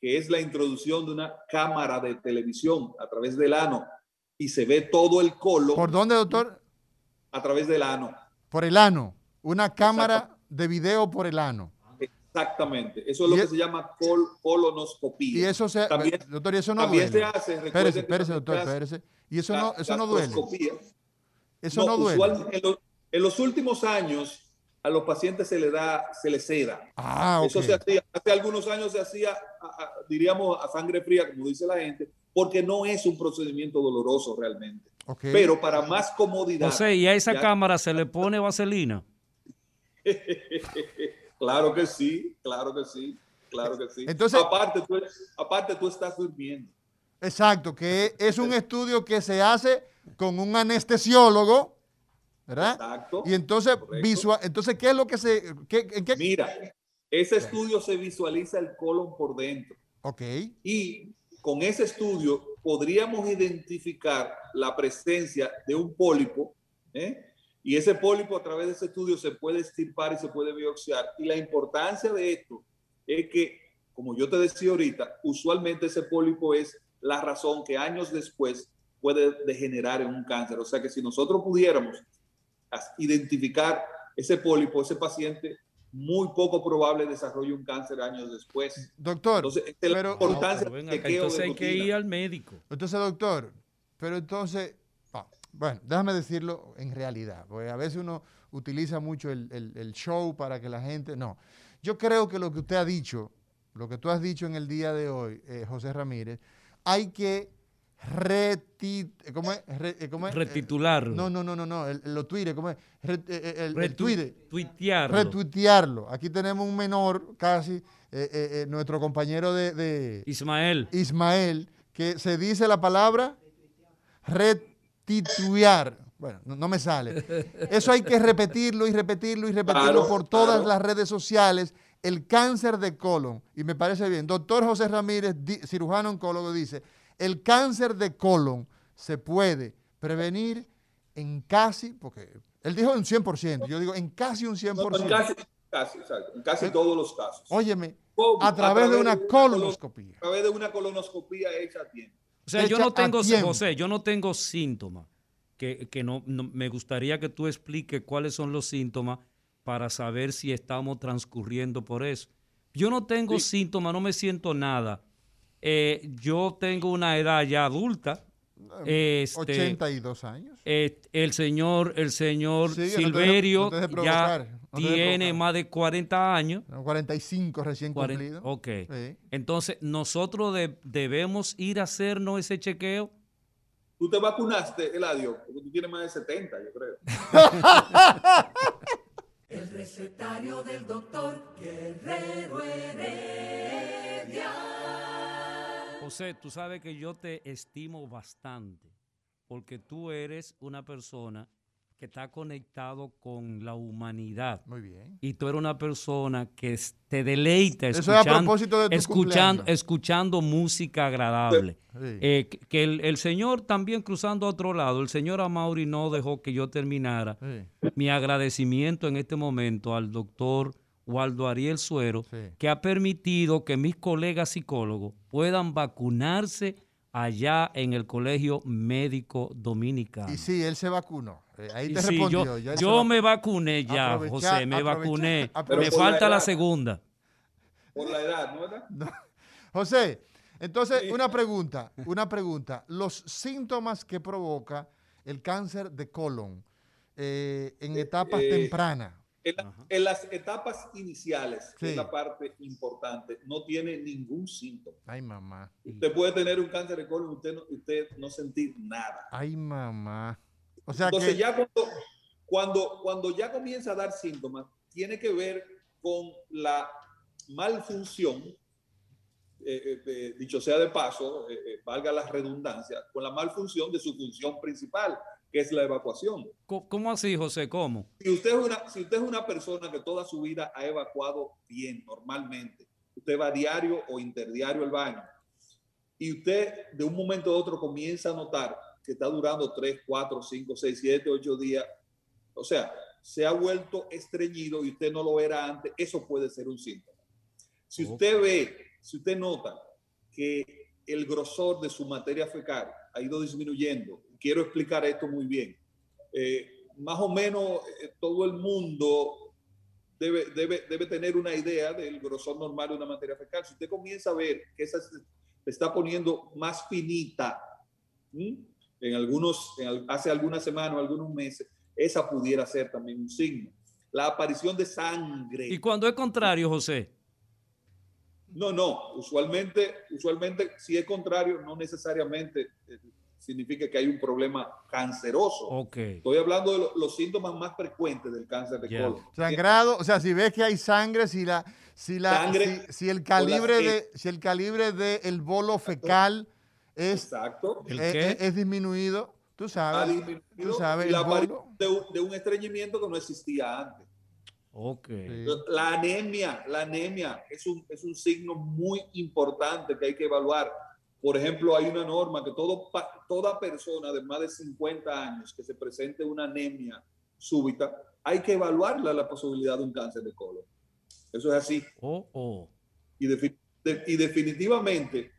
que es la introducción de una cámara de televisión a través del ano y se ve todo el colon ¿Por dónde, doctor? a través del ano. Por el ano. Una cámara de video por el ano. Exactamente. Eso es lo Y que es- se llama col- colonoscopía. Y eso se. También- doctor, y eso no también duele. se hace, recuerden Espérese, espérese, doctor, espérese. Y eso no, eso no duele. Eso no, duele. en, lo- en los últimos años a los pacientes se le da, se les seda. Ah, Eso ok. se hacía, hace algunos años se hacía, a- a- diríamos, a sangre fría, como dice la gente, porque no es un procedimiento doloroso realmente. ok. Pero para más comodidad. José, ¿y a esa ya- cámara se le pone vaselina? claro que sí, claro que sí, claro que sí. Entonces- aparte, tú, aparte tú estás durmiendo. Exacto, que es un estudio que se hace con un anestesiólogo, ¿verdad? Exacto. Y entonces, correcto. visual, entonces, ¿qué es lo que se... Qué, en qué- Mira, ese estudio se visualiza el colon por dentro. Ok, Y con ese estudio podríamos identificar la presencia de un pólipo, ¿eh? Y ese pólipo a través de ese estudio se puede extirpar y se puede biopsiar. Y la importancia de esto es que, como yo te decía ahorita, usualmente ese pólipo es la razón que años después puede degenerar en un cáncer. O sea que si nosotros pudiéramos identificar ese pólipo, ese paciente, muy poco probable desarrolle un cáncer años después. doctor. Entonces, esta es la pero- importancia Pero ven del acá, chequeo entonces de hay que ir al médico. Entonces, doctor, pero entonces, bueno, déjame decirlo en realidad, porque a veces uno utiliza mucho el, el- el show para que la gente, no. Yo creo que lo que usted ha dicho, lo que tú has dicho en el día de hoy, eh, José Ramírez, hay que reti, ¿cómo es? Re- eh, ¿cómo es? Eh, Retitularlo. no, no, no, no, no, el, lo Twitter, ¿cómo es? Re- eh, eh, el, el Retu- Twitter Tuitearlo. retuitearlo. Aquí tenemos un menor, casi, eh, eh, eh, nuestro compañero de, de Ismael. Ismael, que se dice la palabra retituar. Bueno, no, no me sale. Eso hay que repetirlo y repetirlo y repetirlo Claro, por todas claro. las redes sociales. El cáncer de colon, y me parece bien, doctor José Ramírez, cirujano oncólogo, dice, el cáncer de colon se puede prevenir en casi, porque él dijo un 100%, yo digo en casi un No, 100%. en casi, casi, exacto, en casi Eh, todos los casos. Óyeme, ¿Cómo? a través de una colon- colonoscopia. A través de una colonoscopía hecha a tiempo. O sea, yo no tengo. José, yo no tengo síntomas. Que, que no, no- me gustaría que tú expliques cuáles son los síntomas para saber si estamos transcurriendo por eso. Yo no tengo síntomas, no me siento nada. Eh, yo tengo una edad ya adulta. Este, 82 años. eh, el señor, el señor Sí, Silverio no te ya no tiene más de 40 años. 45 recién cumplidos. Ok. Sí. Entonces, nosotros de- debemos ir a hacernos ese chequeo. Tú te vacunaste, Eladio, porque tú tienes más de 70, yo creo. El recetario del doctor Guerrero Heredia. José, tú sabes que yo te estimo bastante porque tú eres una persona que está conectado con la humanidad. Muy bien. Y tú eres una persona que te deleita Eso es a escuchando, propósito de tu escuchando, escuchando música agradable. Sí. Eh, que- que el, el Señor también cruzando a otro lado, el Señor Amaury no dejó que yo terminara Sí. mi agradecimiento en este momento al doctor Waldo Ariel Suero, Sí. que ha permitido que mis colegas psicólogos puedan vacunarse allá en el Colegio Médico Dominicano. Y sí, él se vacunó. Eh, ahí te sí, respondió. yo, me vacuné ya, José, me vacuné. Me la falta la segunda. Por la edad, ¿no verdad? José, entonces una pregunta, una pregunta. Los síntomas que provoca el cáncer de colon eh, en etapas eh, tempranas. En, la- en las etapas iniciales, que Sí. es la parte importante, no tiene ningún síntoma. Ay, mamá. Usted puede tener un cáncer de colon y usted no, usted no sentir nada. Ay, mamá. O sea Entonces que ya cuando, cuando, cuando ya comienza a dar síntomas, tiene que ver con la malfunción, eh, eh, dicho sea de paso, eh, eh, valga la redundancia, con la malfunción de su función principal, que es la evacuación. ¿Cómo así, José? ¿Cómo? Si usted, es una, si usted es una persona que toda su vida ha evacuado bien, normalmente, usted va diario o interdiario al baño, y usted de un momento a otro comienza a notar que está durando 3, 4, 5, 6, 7, 8 días, o sea, se ha vuelto estreñido y usted no lo era antes, eso puede ser un síntoma. Si usted ve, si usted nota que el grosor de su materia fecal ha ido disminuyendo, quiero explicar esto muy bien. Eh, más o menos eh, todo el mundo debe, debe, debe tener una idea del grosor normal de una materia fecal. Si usted comienza a ver que esa se está poniendo más finita, ¿m? En algunos, en hace algunas semanas o algunos meses, esa pudiera ser también un signo. La aparición de sangre. Y cuando es contrario, José. No, no, usualmente, usualmente si es contrario, no necesariamente eh, significa que hay un problema canceroso. Ok. Estoy hablando de lo- los síntomas más frecuentes del cáncer de Ya. colon. sangrado, o sea, si ves que hay sangre, si la, si la, Sangre si, si el calibre las de, si el calibre de el bolo fecal es, Exacto. ¿El es, qué? es- es disminuido, tú sabes, disminuido tú sabes, la de un, de un estreñimiento que no existía antes. Ok. Sí. La anemia, la anemia es un, es un signo muy importante que hay que evaluar. Por ejemplo, hay una norma que todo, toda persona de más de 50 años que se presente una anemia súbita, hay que evaluarla la posibilidad de un cáncer de colon. Eso es así. Oh, oh. Y, defi- de- y definitivamente,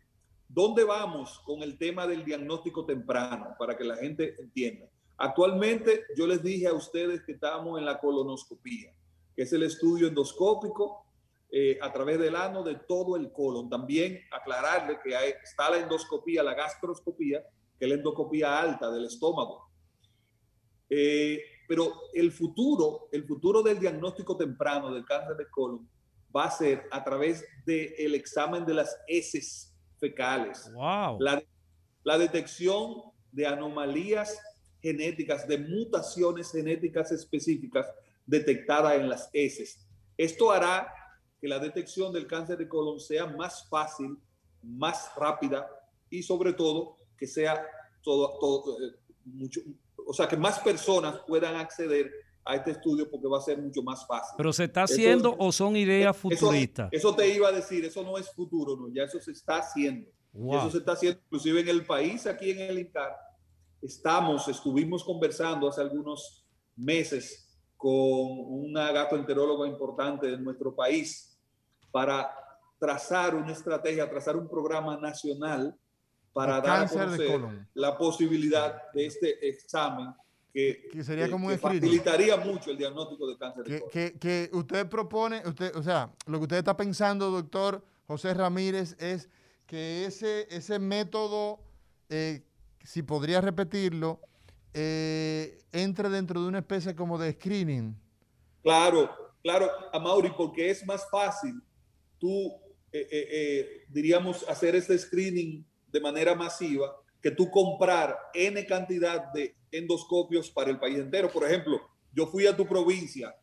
¿dónde vamos con el tema del diagnóstico temprano? Para que la gente entienda. Actualmente, yo les dije a ustedes que estamos en la colonoscopía, que es el estudio endoscópico eh, a través del ano de todo el colon. También aclararle que está la endoscopía, la gastroscopía, que es la endoscopía alta del estómago. Eh, pero el futuro, el futuro del diagnóstico temprano del cáncer de colon va a ser a través del examen de las heces fecales. Wow. La, la detección de anomalías genéticas, de mutaciones genéticas específicas detectadas en las heces. Esto hará que la detección del cáncer de colon sea más fácil, más rápida y sobre todo que sea todo, todo, eh, mucho, o sea, que más personas puedan acceder a este estudio porque va a ser mucho más fácil. ¿Pero se está Eso- haciendo o son ideas eso- futuristas? Eso, te iba a decir, eso no es futuro, no, ya eso se está haciendo. Y Wow. eso se está haciendo inclusive en el país, aquí en el INCAR. Estamos, estuvimos conversando hace algunos meses con una gastroenteróloga importante de nuestro país para trazar una estrategia, trazar un programa nacional para De dar a conocer la posibilidad de este examen que, Que sería que- como un que facilitaría mucho el diagnóstico de cáncer de que, que- usted propone, usted, o sea, lo que usted está pensando, doctor José Ramírez, es que ese, ese método, eh, si podría repetirlo, eh, entre dentro de una especie como de screening. Claro, claro, Amaury, porque es más fácil tú, eh, eh, eh, diríamos, hacer este screening de manera masiva que tú comprar N cantidad de endoscopios para el país entero. Por ejemplo, yo fui a tu provincia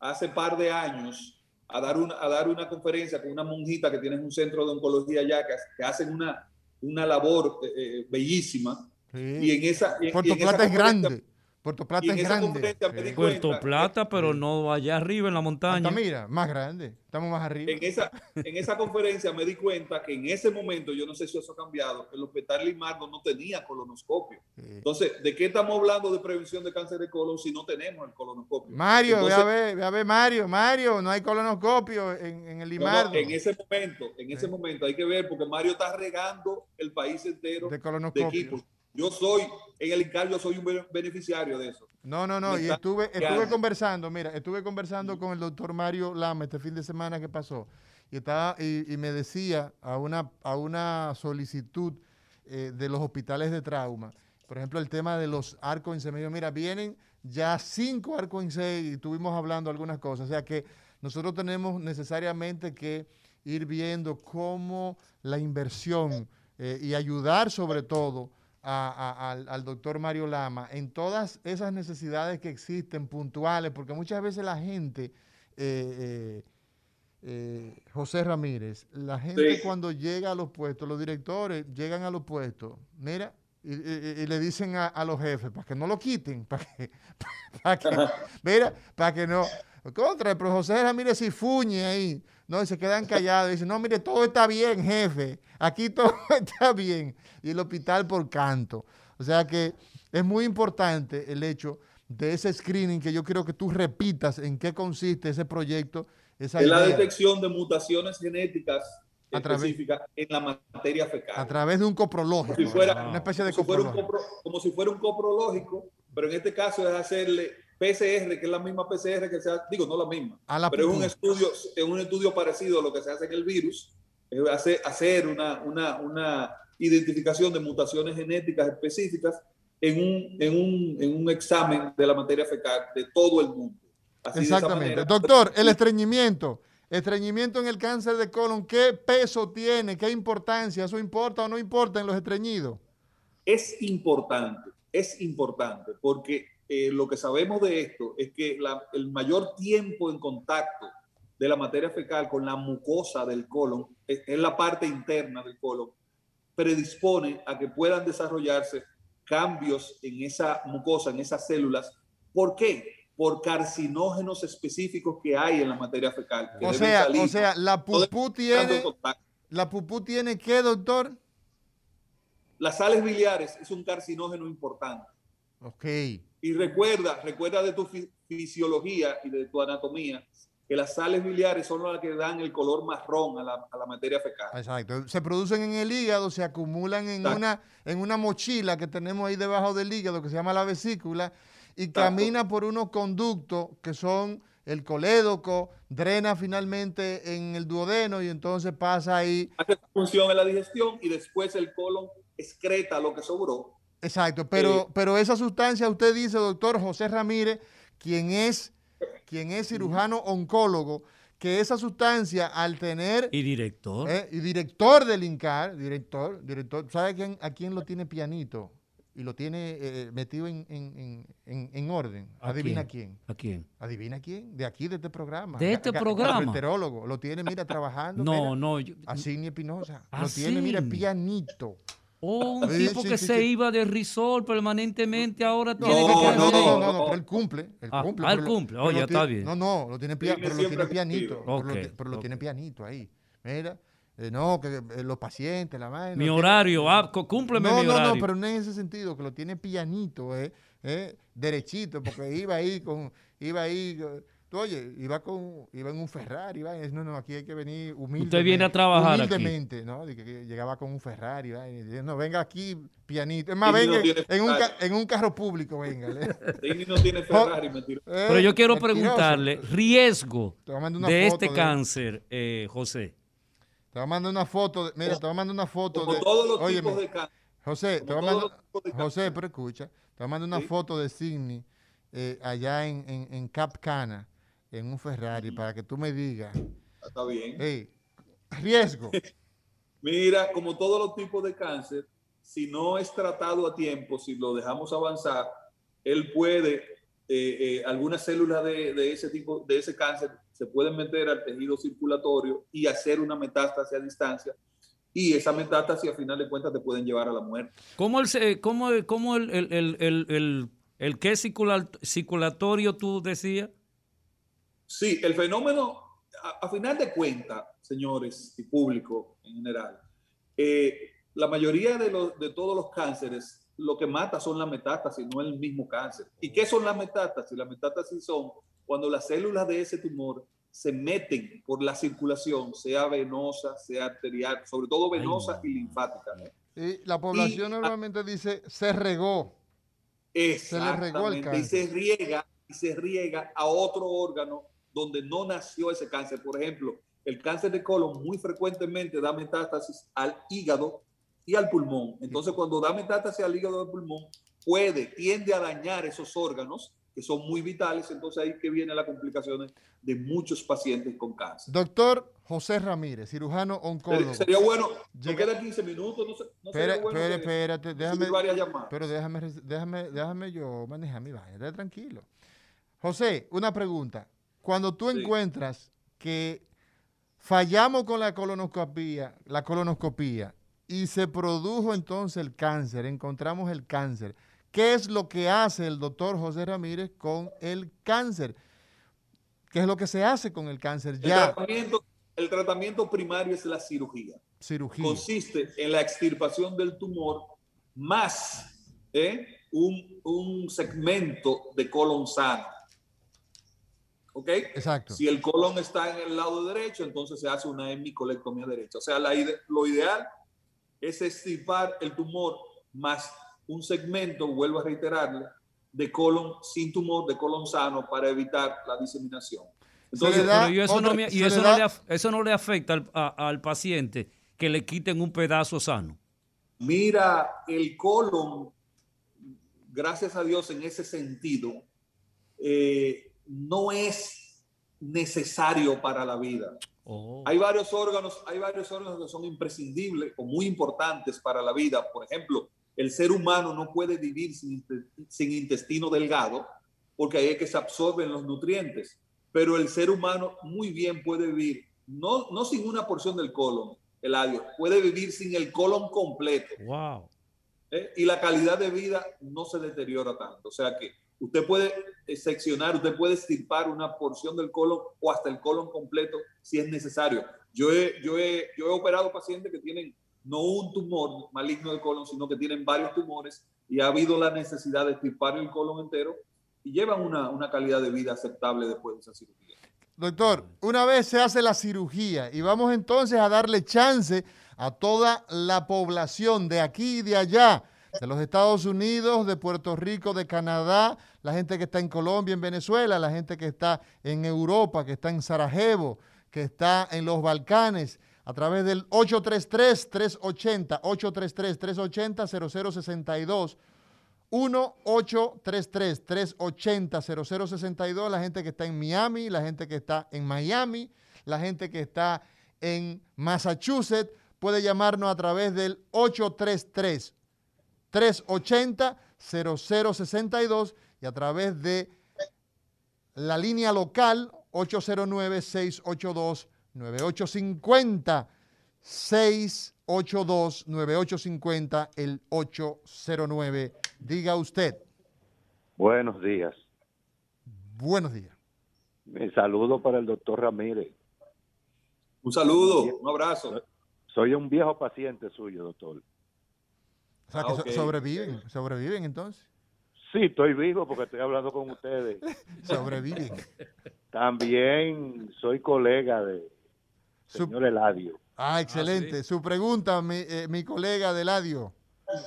hace par de años a dar una, a dar una conferencia con una monjita que tiene un centro de oncología allá, que, que hacen una, una labor eh, eh, bellísima. Y en esa, y en esa Plata es grande. Puerto Plata es grande. Sí. Puerto Plata, pero no allá arriba en la montaña. Altamira, más grande. Estamos más arriba. En esa, en esa conferencia me di cuenta que en ese momento, yo no sé si eso ha cambiado, el hospital Limardo no tenía colonoscopio. Entonces, ¿de qué estamos hablando de prevención de cáncer de colon si no tenemos el colonoscopio? Mario, Entonces, ve a ver, ve a ver, Mario, Mario, no hay colonoscopio en, en el no, no, Limardo. en ese momento, en ese momento hay que ver, porque Mario está regando el país entero De de colonoscopio. equipos. Yo soy, en el INCAR, yo soy un be- beneficiario de eso. No, no, no. Y estuve, estuve conversando, mira, estuve conversando con el doctor Mario Lama este fin de semana que pasó. Y, estaba, y, y me decía a una, a una solicitud eh, de los hospitales de trauma, por ejemplo, el tema de los arcos en C. Me dijo, mira, vienen ya cinco arcos en C y estuvimos hablando algunas cosas. O sea que nosotros tenemos necesariamente que ir viendo cómo la inversión eh, y ayudar sobre todo a- a- al, al doctor Mario Lama en todas esas necesidades que existen puntuales, porque muchas veces la gente, eh, eh, eh, José Ramírez, la gente Sí. cuando llega a los puestos, los directores llegan a los puestos, mira, y, y- y le dicen a, a los jefes, para que no lo quiten, para que, para que, mira, para que no, contra, pero José Ramírez si fuñe ahí, no, y se quedan callados, y dicen, no, mire, todo está bien, jefe, aquí todo está bien, y el hospital por canto. O sea que es muy importante el hecho de ese screening que yo quiero que tú repitas en qué consiste ese proyecto, esa Es la idea, detección de mutaciones genéticas A través- específicas en la materia fecal. a través de un coprológico, Como si fuera, una especie de como si fuera un copro- como si fuera un coprológico, pero en este caso es hacerle PCR, que es la misma PCR que se hace, digo, no la misma, la pero es un estudio, es un estudio parecido a lo que se hace en el virus, es hacer, hacer una, una, una identificación de mutaciones genéticas específicas en un, en, un, en un examen de la materia fecal de todo el mundo. Así Exactamente. manera- Doctor, el estreñimiento. Estreñimiento en el cáncer de colon, ¿qué peso tiene? ¿Qué importancia? ¿Eso importa o no importa en los estreñidos? es importante, es importante, porque eh, lo que sabemos de esto es que la- el mayor tiempo en contacto de la materia fecal con la mucosa del colon, es, es la parte interna del colon, predispone a que puedan desarrollarse cambios en esa mucosa, en esas células. ¿Por qué? Por carcinógenos específicos que hay en la materia fecal. O sea, salir o sea, la pupú tiene, la pupú tiene qué, doctor? Las sales biliares es un carcinógeno importante. Ok. Y recuerda, recuerda de tu fi- fisiología y de tu anatomía que las sales biliares son las que dan el color marrón a la, a la materia fecal. Exacto. Se producen en el hígado, se acumulan en Exacto. una, en una mochila que tenemos ahí debajo del hígado que se llama la vesícula y camina por unos conductos que son el colédoco, drena finalmente en el duodeno y entonces pasa ahí. Hace función en la digestión y después el colon excreta lo que sobró. Exacto, pero, Eh, pero esa sustancia, usted dice, doctor José Ramírez, quien es, quien es cirujano oncólogo, que esa sustancia al tener Y director. Eh, y director del INCAR, director, director, ¿sabe quién, a quién lo tiene pianito? Y lo tiene eh, metido en, en- en- en- en orden. ¿A Adivina quién? quién? ¿A quién? ¿Adivina quién? De aquí, de este programa. ¿De este programa? gastroenterólogo. Lo tiene, mira, trabajando. No, mira, no. yo- Asigni Espinosa. Lo tiene, mira, pianito. Oh, un Sí, tipo sí, que sí, se sí. iba de risol permanentemente, ahora tiene No, que no, no, no, no, no. no, pero él cumple. Él Ah, cumple ah, él cumple. Oh, ya tiene- está bien. No, no, lo tiene, pero lo tiene pianito. Pero, lo, pero tiene pianito ahí. Mira. eh, no, que eh, los pacientes, la vaina. Mi tiene- horario, ah, cu- cúmpleme No, mi no, horario. no, pero no en ese sentido, que lo tiene pianito, eh, eh, derechito, porque iba ahí con, iba ahí eh, tú, oye, iba, con, iba en un Ferrari, iba, no, no, aquí hay que venir humildemente. Usted viene a trabajar aquí. Humildemente, ¿no? De que, que llegaba con un Ferrari, ¿va? y dice, no, venga aquí pianito. Es más, venga no en, un, ca- en un carro público, venga. No tiene Ferrari, mentira. Pero yo quiero preguntarle, riesgo de foto este de- cáncer, eh, José. Te voy a mandar una foto, de- mira, te voy a mandar una foto Como de... todos los óyeme, tipos de cáncer. José, te voy a mandar, José, pero escucha, te voy a mandar una Sí. foto de Sidney eh, allá en, en, en Cap Cana, en un Ferrari, para que tú me digas, Está bien. hey, riesgo. Mira, como todos los tipos de cáncer, si no es tratado a tiempo, si lo dejamos avanzar, él puede, eh, eh, algunas células de, de ese tipo, de ese cáncer, se pueden meter al tejido circulatorio y hacer una metástasis a distancia. Y esa metástasis, a final de cuentas, te pueden llevar a la muerte. ¿Cómo el, se- cómo, cómo el, el, el, el, el- el qué circula- circulatorio tú decías? Sí, el fenómeno, a, a final de cuentas, señores y público en general, eh, la mayoría de, los, de todos los cánceres, lo que mata son las metástasis, no el mismo cáncer. ¿Y qué son las metástasis? Las metástasis son cuando las células de ese tumor se meten por la circulación, sea venosa, sea arterial, sobre todo venosa y linfática. Y la población normalmente dice, se regó. Se le regó el Exactamente, y se riega y se riega a otro órgano donde no nació ese cáncer. Por ejemplo, el cáncer de colon muy frecuentemente da metástasis al hígado y al pulmón. Entonces, cuando da metástasis al hígado y al pulmón, puede, tiende a dañar esos órganos que son muy vitales. Entonces, ahí que vienen las complicaciones de muchos pacientes con cáncer. Doctor José Ramírez, cirujano oncólogo. Sería bueno, no Llega- queda 15 minutos, no, se- no sería bueno espera, espérate, déjame, recibir varias llamadas. pero déjame, déjame, déjame yo manejar mi vaina, tranquilo. José, una pregunta. Cuando tú Sí. encuentras que fallamos con la colonoscopía, la colonoscopía y se produjo entonces el cáncer, encontramos el cáncer, ¿qué es lo que hace el doctor José Ramírez con el cáncer? ¿Qué es lo que se hace con el cáncer? El Ya, tratamiento, el tratamiento primario es la cirugía. cirugía. Consiste en la extirpación del tumor más ¿eh? un, un segmento de colon sano. ¿Ok? Exacto. Si el colon está en el lado derecho, entonces se hace una hemicolectomía derecha. O sea, la ide- lo ideal es extirpar el tumor más un segmento, vuelvo a reiterarle, de colon sin tumor, de colon sano, para evitar la diseminación. Entonces, Pero y eso, no, y eso le no le, eso no le afecta al, a- al paciente que le quiten un pedazo sano. Mira, el colon, gracias a Dios en ese sentido, eh, no es necesario para la vida. Oh. Hay varios órganos, hay varios órganos que son imprescindibles o muy importantes para la vida. Por ejemplo, el ser humano no puede vivir sin, inte- sin intestino delgado porque ahí es que se absorben los nutrientes. Pero el ser humano muy bien puede vivir, no, no sin una porción del colon, Eladio, puede vivir sin el colon completo. Wow. ¿eh? y la calidad de vida no se deteriora tanto. O sea que usted puede seccionar, usted puede estirpar una porción del colon o hasta el colon completo si es necesario. Yo he operado pacientes que tienen no un tumor maligno del colon, sino que tienen varios tumores y ha habido la necesidad de estirpar el colon entero y llevan una, una calidad de vida aceptable después de esa cirugía. Doctor, una vez se hace la cirugía y vamos entonces a darle chance a toda la población de aquí y de allá, de los Estados Unidos, de Puerto Rico, de Canadá, la gente que está en Colombia, en Venezuela, la gente que está en Europa, que está en Sarajevo, que está en los Balcanes, a través del 833-380, 833-380-0062. 1-833-380-0062, la gente que está en Miami, la gente que está en Miami, la gente que está en Massachusetts, puede llamarnos a través del 833-380-0062 y a través de la línea local 809-682-9850. 682-9850, el 809. Diga usted. Buenos días. Buenos días. Mi saludo para el doctor Ramírez. Un saludo, un abrazo. Soy un viejo paciente suyo, doctor. O sea, Ah, que so- ok. sobreviven, sobreviven entonces. Sí, estoy vivo porque estoy hablando con ustedes. Sobreviven. También soy colega de señor Eladio. Ah, excelente. Su pregunta, mi, eh, mi colega Deladio.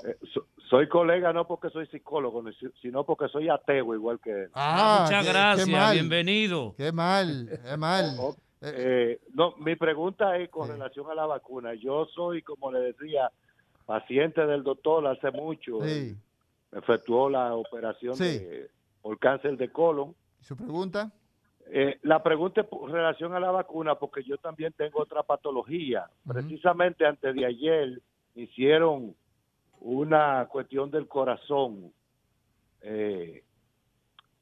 Eh, so- soy colega no porque soy psicólogo, sino porque soy ateo igual que él. Ah, Muchas qué- qué gracias, mal. bienvenido. Qué mal, qué mal. Eh, no, mi pregunta es con relación a la vacuna. Yo soy, como le decía, paciente del doctor hace mucho. Sí. Efectuó la operación Sí. de, por cáncer de colon. ¿Su pregunta? Eh, la pregunta es relación a la vacuna, porque yo también tengo otra patología. Precisamente antes de ayer hicieron una cuestión del corazón eh,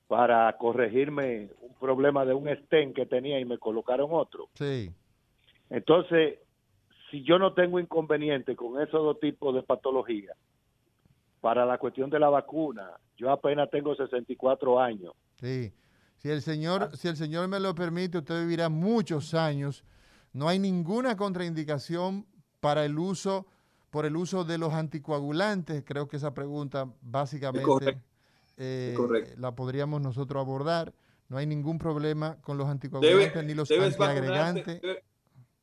para corregirme un problema de un stent que tenía y me colocaron otro. Sí. Entonces, si yo no tengo inconveniente con esos dos tipos de patología, para la cuestión de la vacuna, yo apenas tengo 64 años. Sí. Si el señor, si el señor me lo permite, usted vivirá muchos años. No hay ninguna contraindicación para el uso, por el uso de los anticoagulantes. Creo que esa pregunta básicamente eh, la podríamos nosotros abordar. No hay ningún problema con los anticoagulantes Debe- ni los antiagregantes. vacunarte, debe-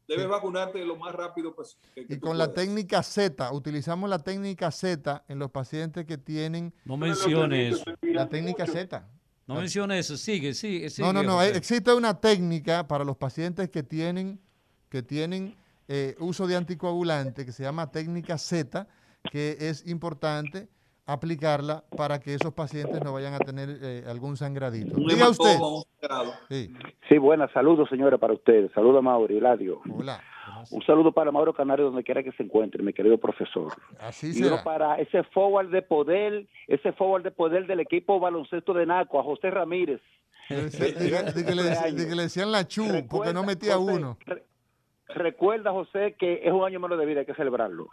debes vacunarte lo más rápido pues, que Y con la técnica Z, utilizamos la técnica Z en los pacientes que tienen... No mencione eso. La técnica Z. No mencione eso. Sigue, sigue, sigue. No, no, no. José. Existe una técnica para los pacientes que tienen, que tienen eh, uso de anticoagulante que se llama técnica Z, que es importante aplicarla para que esos pacientes no vayan a tener eh, algún sangradito. Diga usted. hematoma, un sangrado. Sí. Sí, buenas, saludos señores para ustedes. Saludos a Mauro Eladio. Hola. Un saludo para Mauro Canario donde quiera que se encuentre, mi querido profesor. Así Y uno para ese forward de poder, ese forward de poder del equipo baloncesto de Naco, a José Ramírez. De, de- de que le, de que le decían la chu, porque no metía José, uno. re- recuerda, José, que es un año menos de vida, hay que celebrarlo.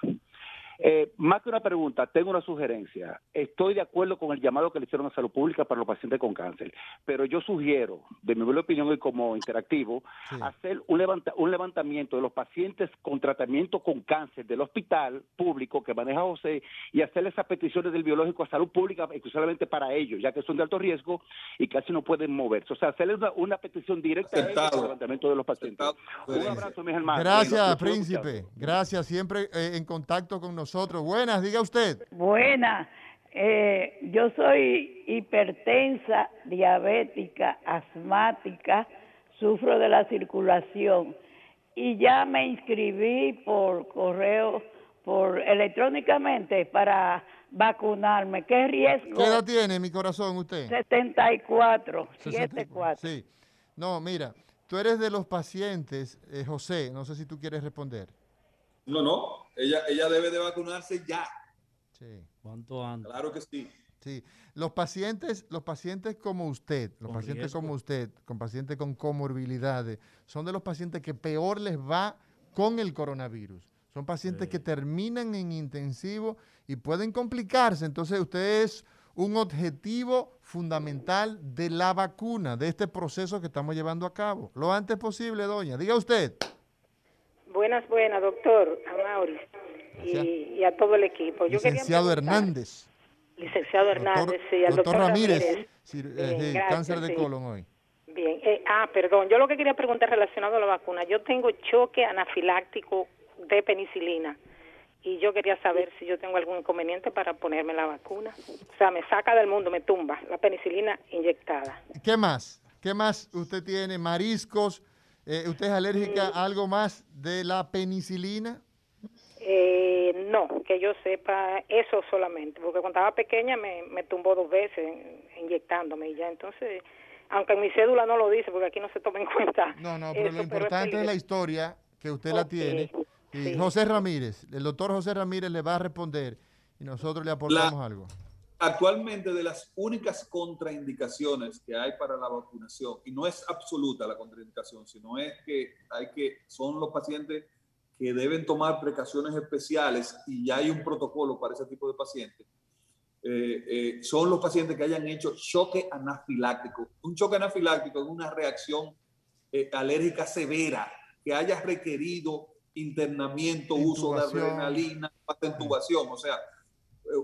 Eh, más que una pregunta, tengo una sugerencia. Estoy de acuerdo con el llamado que le hicieron a Salud Pública para los pacientes con cáncer, pero yo sugiero, de mi buena opinión y como interactivo, hacer un, levanta- un levantamiento de los pacientes con tratamiento con cáncer del hospital público que maneja José y hacer esas peticiones del biológico a Salud Pública exclusivamente para ellos, ya que son de alto riesgo y casi no pueden moverse. O sea, hacerle una, una petición directa a ellos Aceptado. para el levantamiento de los pacientes. Un abrazo, mis hermanos. Gracias, príncipe. Gracias, siempre eh, en contacto con nosotros. Buenas, diga usted. Buena, eh, yo soy hipertensa, diabética, asmática, sufro de la circulación y ya me inscribí por correo, por electrónicamente para vacunarme. ¿Qué riesgo? ¿Qué edad tiene, mi corazón, usted? 74, 64. 74. Sí. No, mira, tú eres de los pacientes, eh, José, no sé si tú quieres responder. No, no, ella, ella debe de vacunarse ya. Sí. ¿Cuánto antes? Claro que sí. Sí, los pacientes, los pacientes como usted, los Con pacientes riesgo. como usted, con pacientes con comorbilidades, son de los pacientes que peor les va con el coronavirus. Son pacientes que terminan en intensivo y pueden complicarse. Entonces, usted es un objetivo fundamental de la vacuna, de este proceso que estamos llevando a cabo. Lo antes posible, doña. Diga usted. Buenas, buenas, doctor Amaury y, y a todo el equipo. Yo Licenciado Hernández. Licenciado Hernández, sí, al Doctor doctor, Ramírez, sí, eh, Bien, sí, gracias, cáncer de sí. colon hoy. Bien, eh, ah, perdón, yo lo que quería preguntar relacionado a la vacuna, yo tengo choque anafiláctico de penicilina y yo quería saber si yo tengo algún inconveniente para ponerme la vacuna. O sea, me saca del mundo, me tumba la penicilina inyectada. ¿Qué más? ¿Qué más usted tiene? Mariscos. Eh, ¿Usted es alérgica a algo más de la penicilina? Eh, no, que yo sepa eso solamente, porque cuando estaba pequeña me, me tumbó dos veces inyectándome y ya entonces, aunque en mi cédula no lo dice, porque aquí no se toma en cuenta. No, no, pero eso, lo importante es la historia que usted la tiene. Y sí. José Ramírez, el doctor José Ramírez le va a responder y nosotros le aportamos La- algo. Actualmente de las únicas contraindicaciones que hay para la vacunación, y no es absoluta la contraindicación, sino es que hay que, son los pacientes que deben tomar precauciones especiales y ya hay un protocolo para ese tipo de pacientes, eh, eh, son los pacientes que hayan hecho choque anafiláctico. Un choque anafiláctico es una reacción eh, alérgica severa que haya requerido internamiento, uso de adrenalina, hasta intubación. O sea,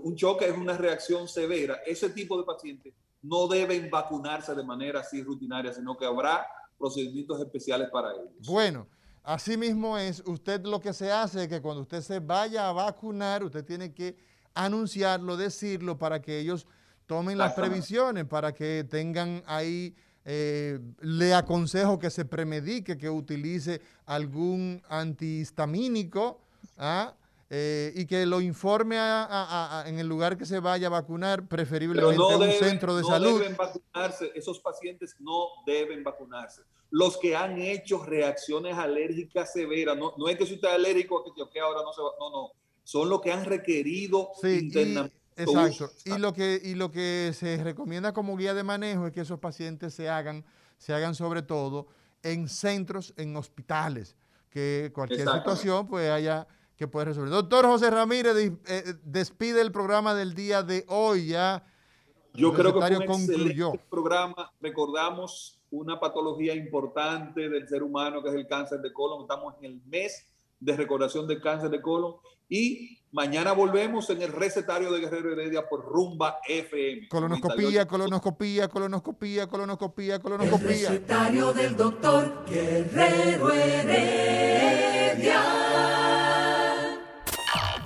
un choque es una reacción severa. Ese tipo de pacientes no deben vacunarse de manera así rutinaria, sino que habrá procedimientos especiales para ellos. Bueno, así mismo es, usted lo que se hace es que cuando usted se vaya a vacunar, usted tiene que anunciarlo, decirlo para que ellos tomen las previsiones, para que tengan ahí, eh, le aconsejo que se premedique, que utilice algún antihistamínico, ¿ah? Eh, y que lo informe a- a- a- en el lugar que se vaya a vacunar, preferiblemente no, a un deben, centro de no salud. deben vacunarse, esos pacientes no deben vacunarse. Los que han hecho reacciones alérgicas severas, no, no es que si usted es alérgico, que, que ahora no se va, no, no, son los que han requerido Sí, internamiento. Exacto. Y lo que y lo que se recomienda como guía de manejo es que esos pacientes se hagan se hagan sobre todo en centros, en hospitales, que cualquier situación pues haya que puede resolver. Doctor José Ramírez eh, despide el programa del día de hoy ya. Yo El creo que fue un concluyó. programa. Recordamos una patología importante del ser humano que es el cáncer de colon. Estamos en el mes de recordación del cáncer de colon y mañana volvemos en el recetario de Guerrero Heredia por Rumba FM. Colonoscopía, colonoscopía, colonoscopía, colonoscopía, colonoscopía. Recetario del doctor Guerrero Heredia.